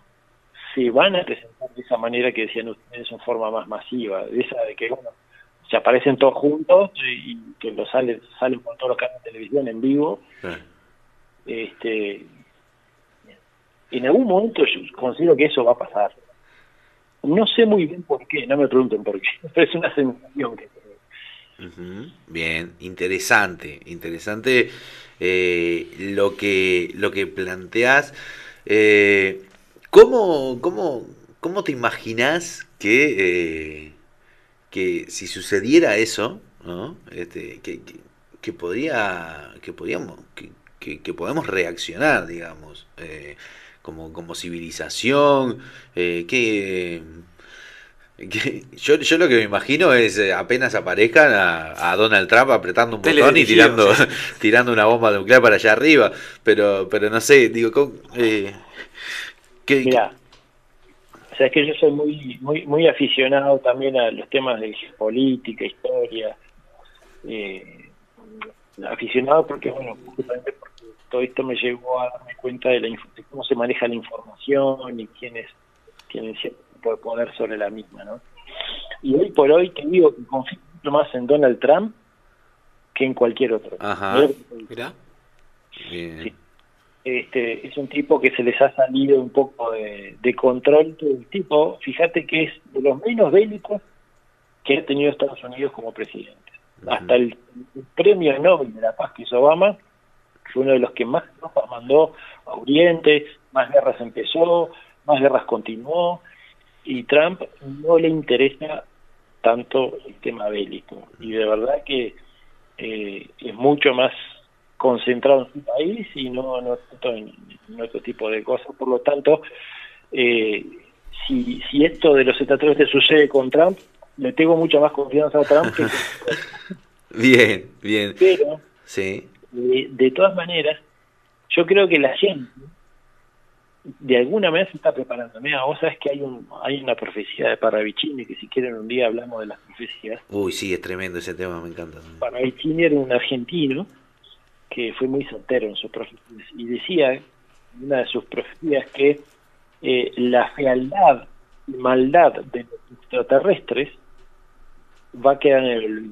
se van a presentar de esa manera que decían ustedes en forma más masiva, de esa de que bueno, se aparecen todos juntos y, que lo salen, salen por todos los canales de televisión en vivo. Este, en algún momento yo considero que eso va a pasar. No sé muy bien por qué, no me pregunten por qué, pero es una sensación que tengo. Ujú, Bien, interesante, interesante eh, lo que lo que planteás. Eh, ¿cómo, cómo, cómo te imaginás que, eh, que si sucediera eso, ¿no? Este, que, que- que podría, que podíamos, que, podemos reaccionar, digamos, eh, como, como civilización, eh, que, yo, yo lo que me imagino es apenas aparezcan a, a Donald Trump apretando un botón y tirando, tirando una bomba nuclear para allá arriba, pero, pero no sé, digo, ¿cómo, eh, qué- Mira, o sea, es que yo soy muy, muy, muy aficionado también a los temas de política, historia. Eh, aficionado porque, bueno, justamente porque todo esto me llevó a darme cuenta de, la, de cómo se maneja la información y quiénes tienen cierto tipo de poder sobre la misma, ¿no? Y hoy por hoy te digo que confío mucho más en Donald Trump que en cualquier otro. Ajá. Digo. Mirá. Bien. Este es un tipo que se les ha salido un poco de, de control todo el tipo. Fíjate que es de los menos bélicos que ha tenido Estados Unidos como presidente. Hasta el, el premio Nobel de la Paz que hizo Obama fue uno de los que más tropas mandó a Oriente más guerras empezó más guerras continuó y Trump no le interesa tanto el tema bélico. Y de verdad que eh, es mucho más concentrado en su país y no, no en, en otro tipo de cosas. Por lo tanto, eh, si, si esto de los extraterrestres sucede con Trump, le tengo mucha más confianza a Trump que Bien, bien. pero Sí. de, de todas maneras, yo creo que la gente de alguna manera se está preparando. Mira, vos sabés que hay un hay una profecía de Paravicini, que si quieren un día hablamos de las profecías. Uy, sí, es tremendo ese tema, me encanta. Paravicini era un argentino que fue muy certero en sus profecías y decía en una de sus profecías que eh, la fealdad y maldad de los extraterrestres va a quedar en el.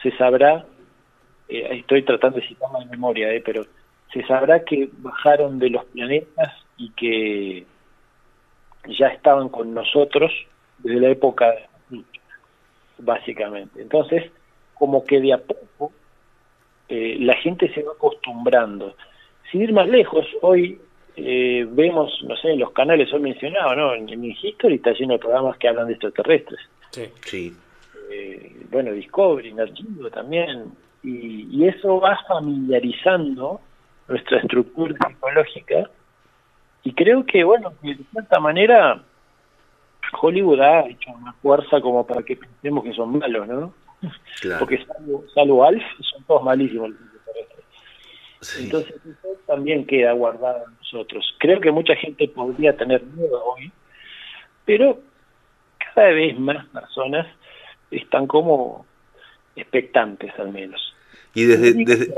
Se sabrá, eh, estoy tratando de citarla de memoria, eh, pero se sabrá que bajaron de los planetas y que ya estaban con nosotros desde la época básicamente. Entonces, como que de a poco eh, la gente se va acostumbrando. Sin ir más lejos, hoy eh, vemos, no sé, en los canales hoy mencionado, ¿no? En, en History está lleno de programas que hablan de extraterrestres. Sí. Sí. Eh, bueno, Discovery, Narciso también. Y, y eso va familiarizando nuestra estructura psicológica. Y creo que, bueno, que de cierta manera Hollywood ha hecho una fuerza como para que pensemos que son malos, ¿no? Claro. Porque salvo, salvo Alf, son todos malísimos los extraterrestres. Entonces eso también queda guardado en nosotros. Creo que mucha gente podría tener miedo hoy, pero cada vez más personas están como expectantes al menos. Y desde, desde...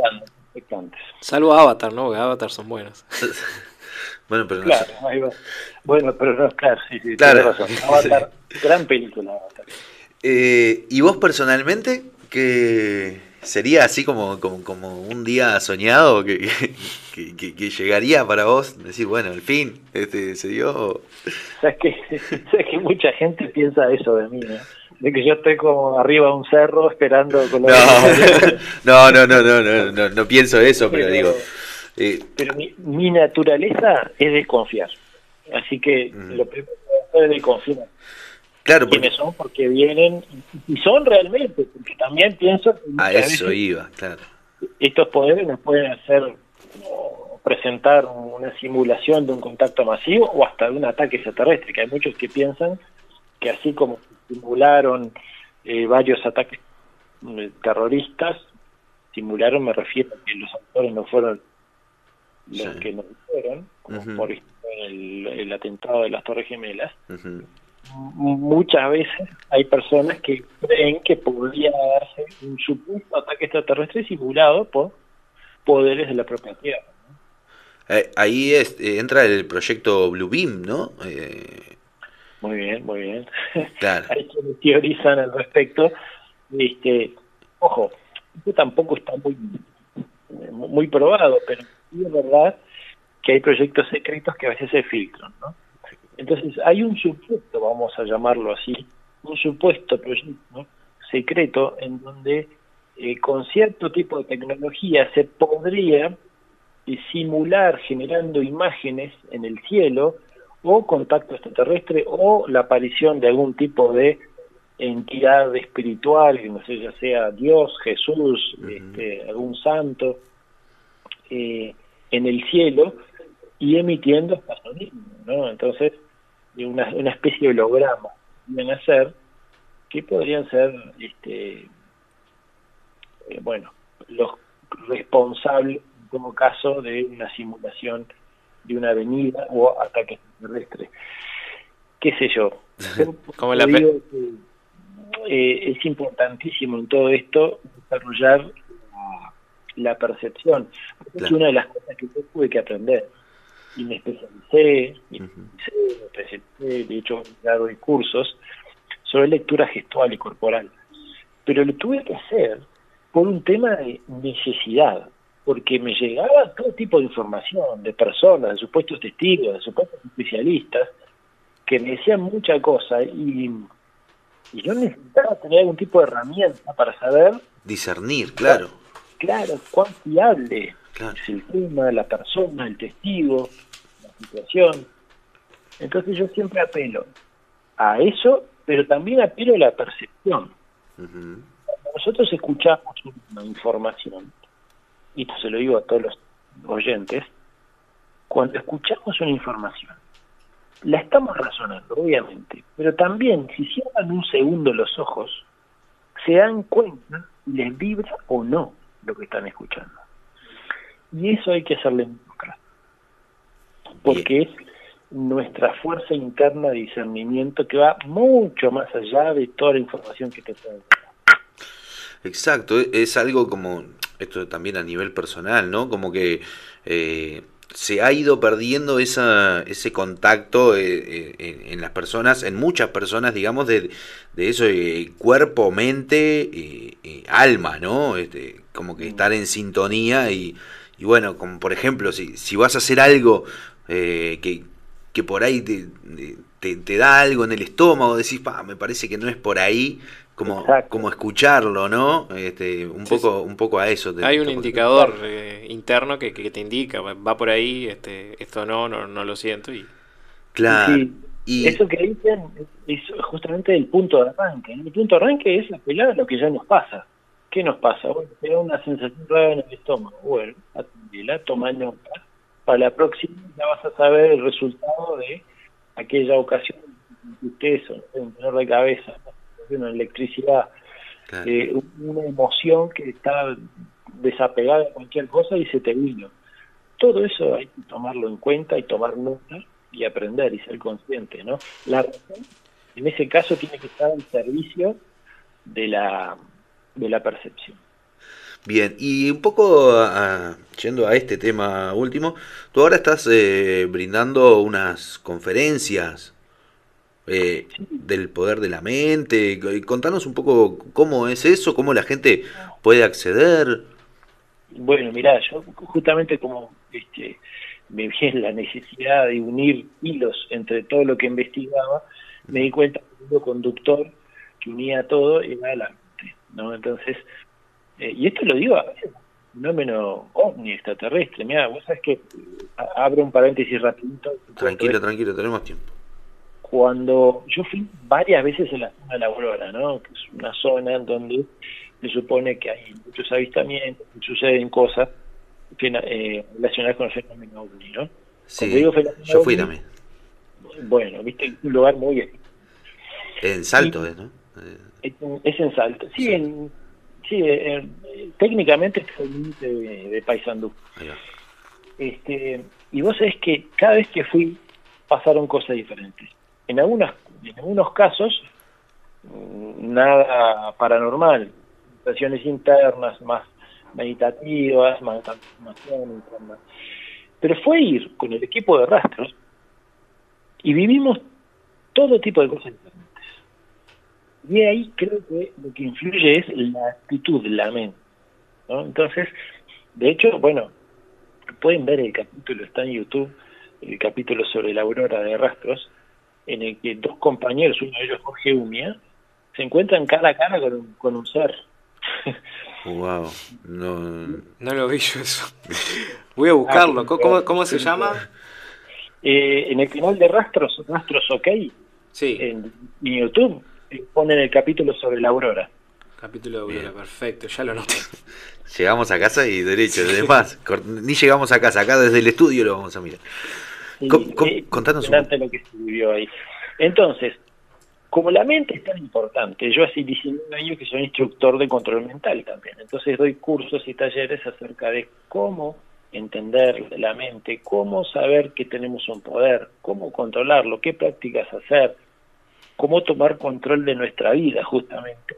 expectantes. Salvo Avatar, ¿no? Porque Avatar son buenos. Bueno, pero no Claro, sé. ahí va. Bueno, pero no, claro, sí, sí, Claro. razón. Avatar, gran película Avatar. Eh, ¿Y vos personalmente? ¿Qué sería así como, como, como un día soñado que, que, que- que llegaría para vos? Decir, bueno, al fin, este, se dio. ¿Sabes que, sabes que mucha gente piensa eso de mí, ¿no? De que yo estoy como arriba de un cerro esperando con la No, no, no, no, no, no, no pienso eso, pero Pero- digo. eh, Pero mi, mi naturaleza es desconfiar. Así que lo primero que es desconfiar. Claro, ¿Quiénes son? Porque vienen, y son realmente, porque también pienso que a eso iba, claro. estos poderes nos pueden hacer o presentar una simulación de un contacto masivo o hasta de un ataque extraterrestre, que hay muchos que piensan que así como simularon eh, varios ataques eh, terroristas, simularon, me refiero a que los autores no fueron los que no fueron, como Ujú. por ejemplo el, el atentado de las Torres Gemelas. M- muchas veces hay personas que creen que podría darse un supuesto ataque extraterrestre simulado por poderes de la propia Tierra. Eh, ahí es, eh, entra el proyecto Blue Beam, ¿no? Eh, Muy bien, muy bien. claro. hay quienes teorizan al respecto. Este, ojo, esto tampoco está muy, muy probado, pero sí es verdad que hay proyectos secretos que a veces se filtran, ¿no? Entonces, hay un supuesto, vamos a llamarlo así, un supuesto proyecto secreto en donde eh, con cierto tipo de tecnología se podría eh, simular generando imágenes en el cielo o contacto extraterrestre o la aparición de algún tipo de entidad espiritual, no sé, ya sea Dios, Jesús, este, algún santo, eh, en el cielo y emitiendo sonidos, ¿no? Entonces, de una, una especie de holograma vienen a ser que podrían ser, este, eh, bueno, los responsables, en todo caso, de una simulación de una avenida o ataque extraterrestre. ¿Qué sé yo? Como la digo que, eh, es importantísimo en todo esto desarrollar la, la percepción. Es Claro. una de las cosas que yo tuve que aprender. Y me especialicé, me especialicé, me especialicé, de hecho, he dado cursos sobre lectura gestual y corporal. Pero lo tuve que hacer por un tema de necesidad, porque me llegaba todo tipo de información de personas, de supuestos testigos, de supuestos especialistas, que me decían mucha cosa y, y yo necesitaba tener algún tipo de herramienta para saber, Discernir, claro. claro, cuán fiable Claro. es el tema, la persona, el testigo, la situación. Entonces yo siempre apelo a eso, pero también apelo a la percepción. Cuando nosotros escuchamos una información, y esto se lo digo a todos los oyentes, cuando escuchamos una información, la estamos razonando, obviamente, pero también si cierran un segundo los ojos, se dan cuenta si les vibra o no lo que están escuchando. Y eso hay que hacerle caso, porque es nuestra fuerza interna de discernimiento que va mucho más allá de toda la información que te pueden Exacto, e- es algo como, esto también a nivel personal, ¿no? Como que eh, se ha ido perdiendo esa, ese contacto eh, eh, en, las personas, en muchas personas, digamos, de, de eso, eh, cuerpo, mente, eh, alma, ¿no? Este, como que estar en sintonía y, y bueno, como por ejemplo, si, si vas a hacer algo eh, que, que por ahí te, te, te da algo en el estómago, decís, pa, me parece que no es por ahí, como, como escucharlo, ¿no? Este, un poco, un poco a eso. te- Hay un te- indicador eh, interno que, que te indica, va- por ahí, este, esto no, no, no lo siento y Claro. Sí, Eso que dicen es justamente el punto de arranque. El punto de arranque es apelar a lo que ya nos pasa. ¿Qué nos pasa? Bueno, te da una sensación rara en el estómago. Bueno, atendela, toma nota. Para la próxima ya vas a saber el resultado de aquella ocasión que ustedes un dolor de cabeza, una electricidad, eh, una emoción que está desapegada de cualquier cosa y se te vino. Todo eso hay que tomarlo en cuenta y tomar nota y aprender y ser consciente, ¿no? La razón, en ese caso, tiene que estar al servicio de la, de la percepción. Bien, y un poco ah, yendo a este tema último, tú ahora estás eh, brindando unas conferencias eh, del poder de la mente. Contanos un poco cómo es eso, cómo la gente puede acceder. Bueno, mirá, yo justamente como este, me vi en la necesidad de unir hilos entre todo lo que investigaba, me di cuenta que el conductor que unía todo era la ¿no? Entonces, eh, y esto lo digo a fenómeno ovni extraterrestre, mira, vos sabés que, abro un paréntesis rapidito, Tranquilo, tranquilo, tenemos tiempo. cuando yo fui varias veces en la zona de la Aurora, ¿no? que es una zona en donde se supone que hay muchos avistamientos, suceden cosas eh, relacionadas con el fenómeno ovni, ¿no? Sí, digo fenómeno yo fui ovni, también. Bueno, viste, un lugar muy... En Salto, ¿eh, ¿no? Es, es en Salto. Sí, en- sí eh, eh, técnicamente es el límite de, de Paysandú. Este, y vos sabés que cada vez que fui pasaron cosas diferentes. En, algunas, en algunos casos, mm, nada paranormal, situaciones internas, más meditativas, más transformación. Pero fue ir con el equipo de rastros y vivimos todo tipo de cosas diferentes. Y ahí creo que lo que influye es la actitud, la mente. ¿no? Entonces, de hecho, bueno, pueden ver el capítulo, está en YouTube, el capítulo sobre la aurora de rastros, en el que dos compañeros, uno de ellos Jorge Umia, se encuentran cara a cara con un, con un ser. Wow. No, no lo vi yo eso. Voy a buscarlo. ¿Cómo, cómo- cómo se llama? Eh, en el canal de Rastros, Rastros OK, sí. en, en YouTube, eh, ponen el capítulo sobre la aurora. Capítulo de Aurora, perfecto, ya lo noté. Llegamos a casa y derecho, además, cor- ni llegamos a casa, acá desde el estudio lo vamos a mirar. Eh, contanos un lo que se vivió ahí. Entonces, como la mente es tan importante, yo hace 19 años que soy instructor de control mental también, entonces doy cursos y talleres acerca de cómo entender la mente, cómo saber que tenemos un poder, cómo controlarlo, qué prácticas hacer, cómo tomar control de nuestra vida justamente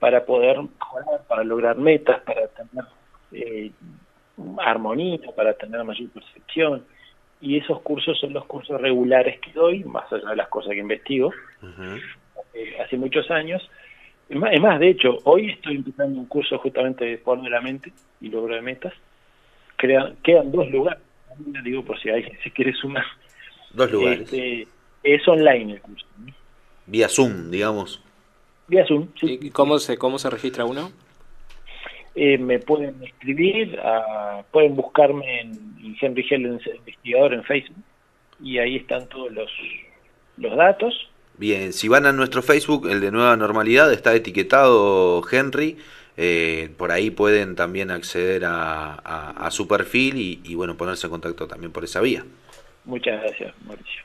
para poder mejorar, para lograr metas, para tener eh, armonía, para tener mayor percepción. Y esos cursos son los cursos regulares que doy, más allá de las cosas que investigo, eh, hace muchos años. Es más, es más, de hecho, hoy estoy empezando un curso justamente de poder de la mente y logro de metas. Crea- quedan dos lugares, digo por si alguien se quiere sumar. Dos lugares. Este, es online el curso. Vía Zoom, digamos. Vía Zoom, ¿Y cómo se, cómo se registra uno? Eh, me pueden escribir, a- pueden buscarme en, en Henry Helen Investigador en Facebook y ahí están todos los, los datos. Bien, si van a nuestro Facebook, el de Nueva Normalidad, está etiquetado Henry. eh, por ahí pueden también acceder a, a- a su perfil y, y, bueno, ponerse en contacto también por esa vía. Muchas gracias, Mauricio.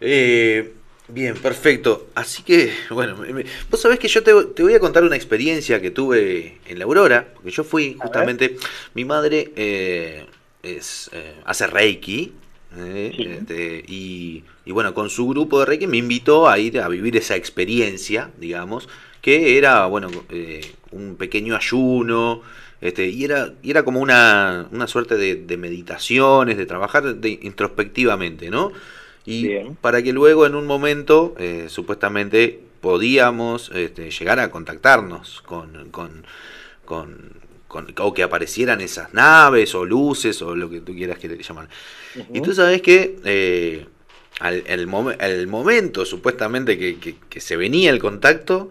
Eh, bien, perfecto. Así que, bueno, me- vos sabés que yo te, te voy a contar una experiencia que tuve en la Aurora, porque yo fui justamente, mi madre eh, es, eh, hace Reiki, eh, este, y, y bueno, con su grupo de Reiki me invitó a ir a vivir esa experiencia, digamos, que era, bueno, eh, un pequeño ayuno, este, y era, y era como una, una suerte de, de meditaciones, de trabajar de- introspectivamente, ¿no? Y para que luego en un momento, eh, supuestamente, podíamos este, llegar a contactarnos con, con, con- con- o que aparecieran esas naves o luces o lo que tú quieras que le llaman. Y tú sabes que eh, al, el, momento supuestamente que, que- que se venía el contacto,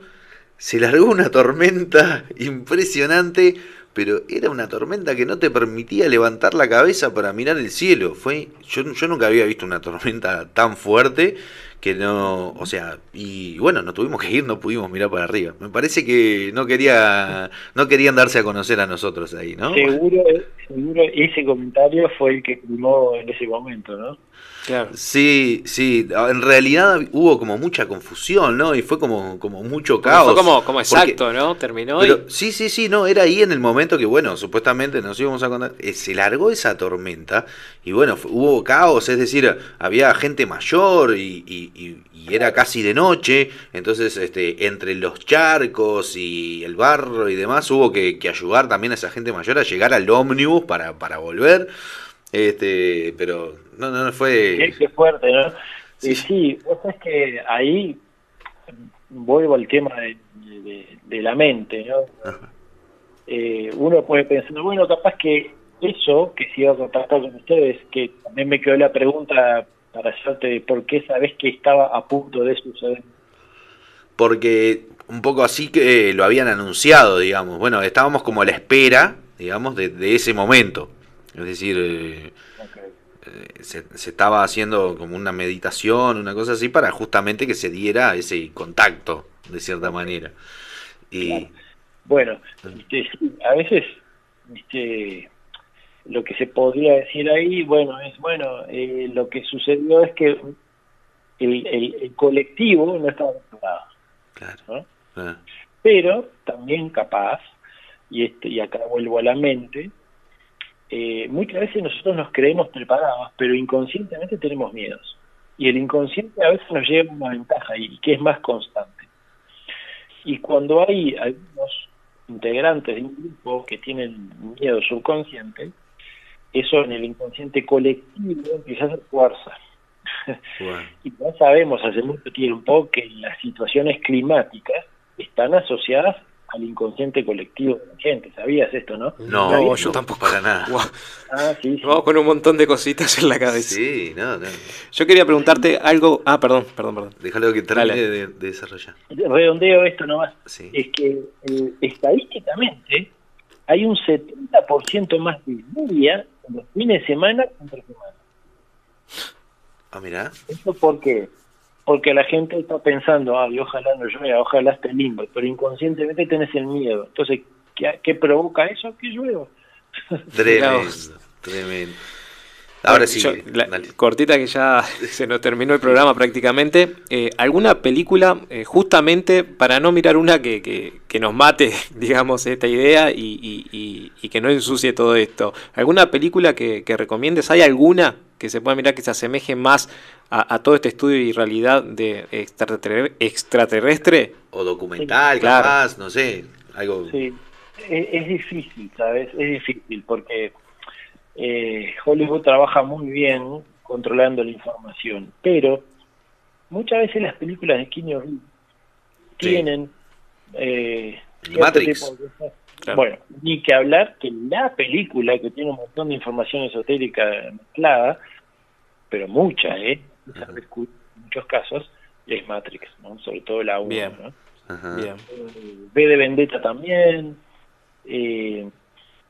se largó una tormenta impresionante, pero era una tormenta que no te permitía levantar la cabeza para mirar el cielo. Fue, yo, nunca había visto una tormenta tan fuerte que no, o sea, y bueno, nos tuvimos que ir, no pudimos mirar para arriba. Me parece que no quería, no querían darse a conocer a nosotros ahí, ¿no? Seguro, seguro ese comentario fue el que primó en ese momento, ¿no? Sí, sí, en realidad hubo como mucha confusión, ¿no? Y fue como, como mucho caos. Fue como, como porque- exacto, ¿no? Terminó Pero y... sí, sí, sí, no, era ahí en el momento que, bueno, supuestamente nos íbamos a contar, eh, se largó esa tormenta y bueno, hubo caos, es decir, había gente mayor y, y- y- y era casi de noche, entonces este, entre los charcos y el barro y demás hubo que, que ayudar también a esa gente mayor a llegar al ómnibus para, para volver, este, pero no, no, no fue... qué fuerte, ¿no? Sí, sí vos sabés que ahí vuelvo al tema de, de- de la mente, ¿no? Eh, uno puede pensar, bueno, capaz que eso que se iba a contactar con ustedes, que también me quedó la pregunta para hacerte de por qué sabés que estaba a punto de suceder. porque un poco así que lo habían anunciado, digamos. Bueno, estábamos como a la espera, digamos, de, de ese momento. Es decir, eh, eh, se, se estaba haciendo como una meditación, una cosa así, para justamente que se diera ese contacto, de cierta manera. Y Bueno, este, a veces este, lo que se podría decir ahí, bueno, es bueno, eh, lo que sucedió es que el, el- el colectivo no estaba preparado. ¿no? ah, Pero también capaz, y, este, y acá vuelvo a la mente, eh, muchas veces nosotros nos creemos preparados, pero inconscientemente tenemos miedos. Y el inconsciente a veces nos lleva una ventaja y que es más constante. Y cuando hay algunos integrantes de un grupo que tienen miedo subconsciente, eso en el inconsciente colectivo empieza a hacer fuerza. Y ya sabemos hace mucho tiempo que las situaciones climáticas están asociadas al inconsciente colectivo de la gente. ¿Sabías esto, no? no, ¿Sabías? yo tampoco para nada. Ah, sí, sí. Vamos con un montón de cositas en la cabeza. Sí, no, no. Yo quería preguntarte algo... Ah, perdón, perdón, perdón. Déjalo que termine de desarrollar. redondeo esto nomás, Sí. es que eh, estadísticamente hay un 70% más de lluvia en los fines de semana que entre semana. Ah, mirá. ¿Eso por qué? Porque la gente está pensando, ay, ojalá no llueva, ojalá esté lindo, pero inconscientemente tenés el miedo. Entonces, ¿qué, qué provoca eso? Que llueva. Tremendo, tremendo. Ahora sí, Yo, la- cortita que ya se nos terminó el programa prácticamente. Eh, ¿Alguna película, eh, justamente para no mirar una que, que- que nos mate, digamos, esta idea y, y- y- y que no ensucie todo esto? ¿Alguna película que, que recomiendes? ¿Hay alguna que se pueda mirar que se asemeje más a, a todo este estudio y realidad de extraterre- extraterrestre? O documental, Claro. capaz, no sé, algo... Sí, es, es difícil, ¿sabes? Es difícil porque eh, Hollywood trabaja muy bien controlando la información, pero muchas veces las películas de Keanu Reeves tienen eh, Matrix. tipo de cosas. Claro. Bueno, ni que hablar que la película que tiene un montón de información esotérica mezclada, pero mucha, ¿eh? En muchos casos, es Matrix, ¿no? Sobre todo la 1, Bien. ¿no? Bien. Eh, V de Vendetta también. eh,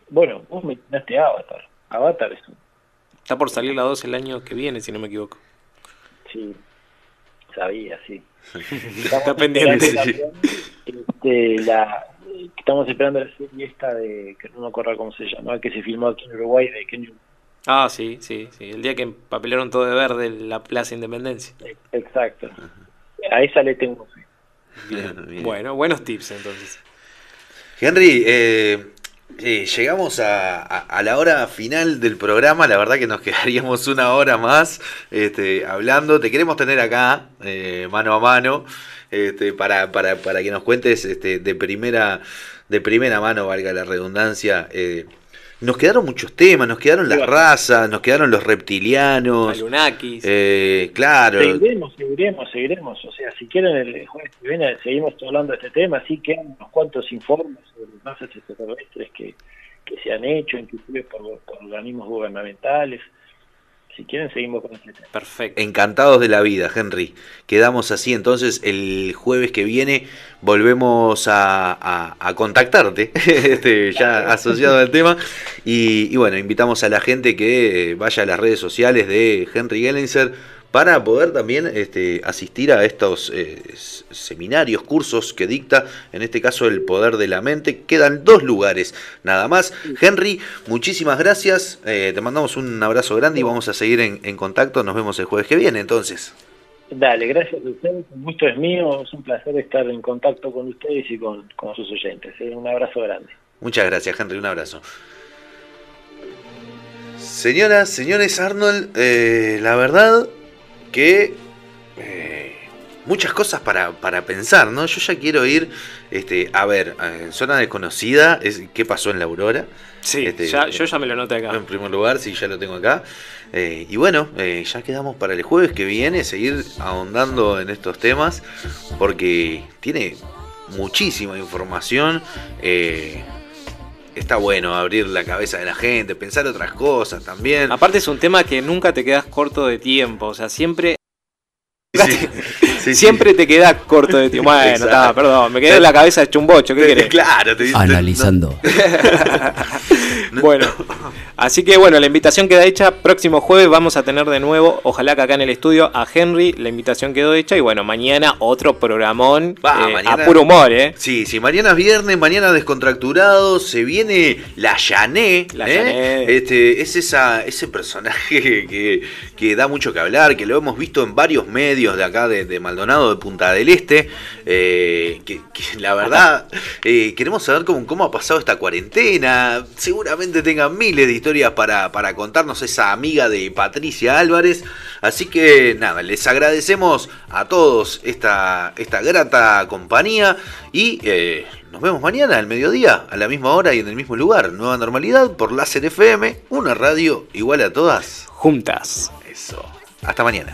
bueno, vos mencionaste Avatar. Avatar es un... Está por salir la 2 el año que viene, si no me equivoco. Sí, sabía, sí. Está pendiente. también, este, la, estamos esperando la serie esta de, que no me acuerdo cómo se llama, que se filmó aquí en Uruguay, de Kenny Ah, sí, sí, sí. El día que empapelaron todo de verde la Plaza Independencia. Exacto. A esa le tengo fe. Bien. Bueno, buenos tips entonces. Henry, eh, eh, llegamos a, a- a la hora final del programa, la verdad que nos quedaríamos una hora más este, hablando, te queremos tener acá, eh, mano a mano, este, para, para, para que nos cuentes este, de, primera, de primera mano, valga la redundancia. Nos quedaron muchos temas, nos quedaron las razas, nos quedaron los reptilianos. Alunakis. eh, claro. Seguiremos, seguiremos, seguiremos. O sea, si quieren el jueves que viene seguimos hablando de este tema, sí quedan unos cuantos informes sobre masas extraterrestres que, que se han hecho, inclusive por, por organismos gubernamentales. Si quieren seguimos con este tema. Perfecto. Encantados de la vida, Henry. Quedamos así, entonces el jueves que viene volvemos a, a- a contactarte, este, ya asociado al tema. Y, y bueno, invitamos a la gente que vaya a las redes sociales de Henry Gellenser para poder también este, asistir a estos eh, seminarios, cursos que dicta, en este caso el poder de la mente. Quedan dos lugares nada más. Henry, muchísimas gracias. eh, te mandamos un abrazo grande y vamos a seguir en, en contacto. Nos vemos el jueves que viene entonces. Dale, gracias a ustedes. El gusto es mío. Es un placer estar en contacto con ustedes y con, con sus oyentes. ¿eh? Un abrazo grande. Muchas gracias, Henry. Un abrazo. Señoras, señores, Arnold, eh, la verdad que eh, muchas cosas para, para pensar, ¿no? Yo ya quiero ir, este, a ver, en zona desconocida, es, ¿qué pasó en la Aurora? Sí, Este, ya, yo ya me lo noté acá. En primer lugar, sí, ya lo tengo acá. Eh, y bueno, eh, ya quedamos para el jueves que viene seguir ahondando en estos temas porque tiene muchísima información. eh, está bueno abrir la cabeza de la gente, pensar otras cosas también. Aparte es un tema que nunca te quedas corto de tiempo, o sea, siempre... Sí, siempre te quedas corto de tiempo. Bueno, está, perdón, me quedé en la cabeza de chumbocho, ¿qué querés? Claro, te Analizando. Bueno, así que bueno, la invitación queda hecha. Próximo jueves vamos a tener de nuevo, ojalá que acá en el estudio, a Henry. La invitación quedó hecha y bueno, mañana otro programón Va, eh, mañana- a puro humor, ¿eh? Sí, sí, mañana es viernes, mañana descontracturado, se viene la Yané. La ¿eh? Yané. Este, es esa, ese personaje que, que da mucho que hablar, que lo hemos visto en varios medios de acá de, de Maldonado, de Punta del Este. eh, que, que la verdad, eh, queremos saber cómo, cómo ha pasado esta cuarentena. Seguramente tengan miles de historias para, para contarnos esa amiga de Patricia Álvarez. Así que nada, les agradecemos a todos esta, esta grata compañía y eh, nos vemos mañana al mediodía, a la misma hora y en el mismo lugar. Nueva normalidad por Láser FM, una radio igual a todas. Juntas. Eso. Hasta mañana.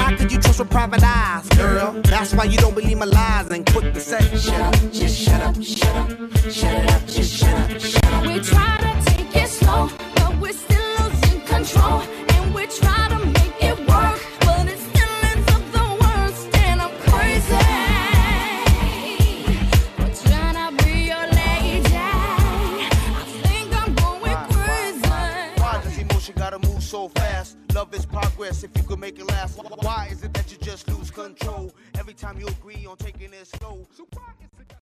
How could you trust with private eyes, girl? That's why you don't believe my lies and quick to say, shut up, just shut up, shut up, shut it up, just shut up, shut up. We try to take it slow, but we're still losing control. And we try to make it work, but it still ends up the worst. And I'm crazy. We're trying be your lady. I think I'm going crazy. Why does emotion gotta move so fast? Love is progress if you could make it last. Why is it that you just lose control every time you agree on taking it slow? So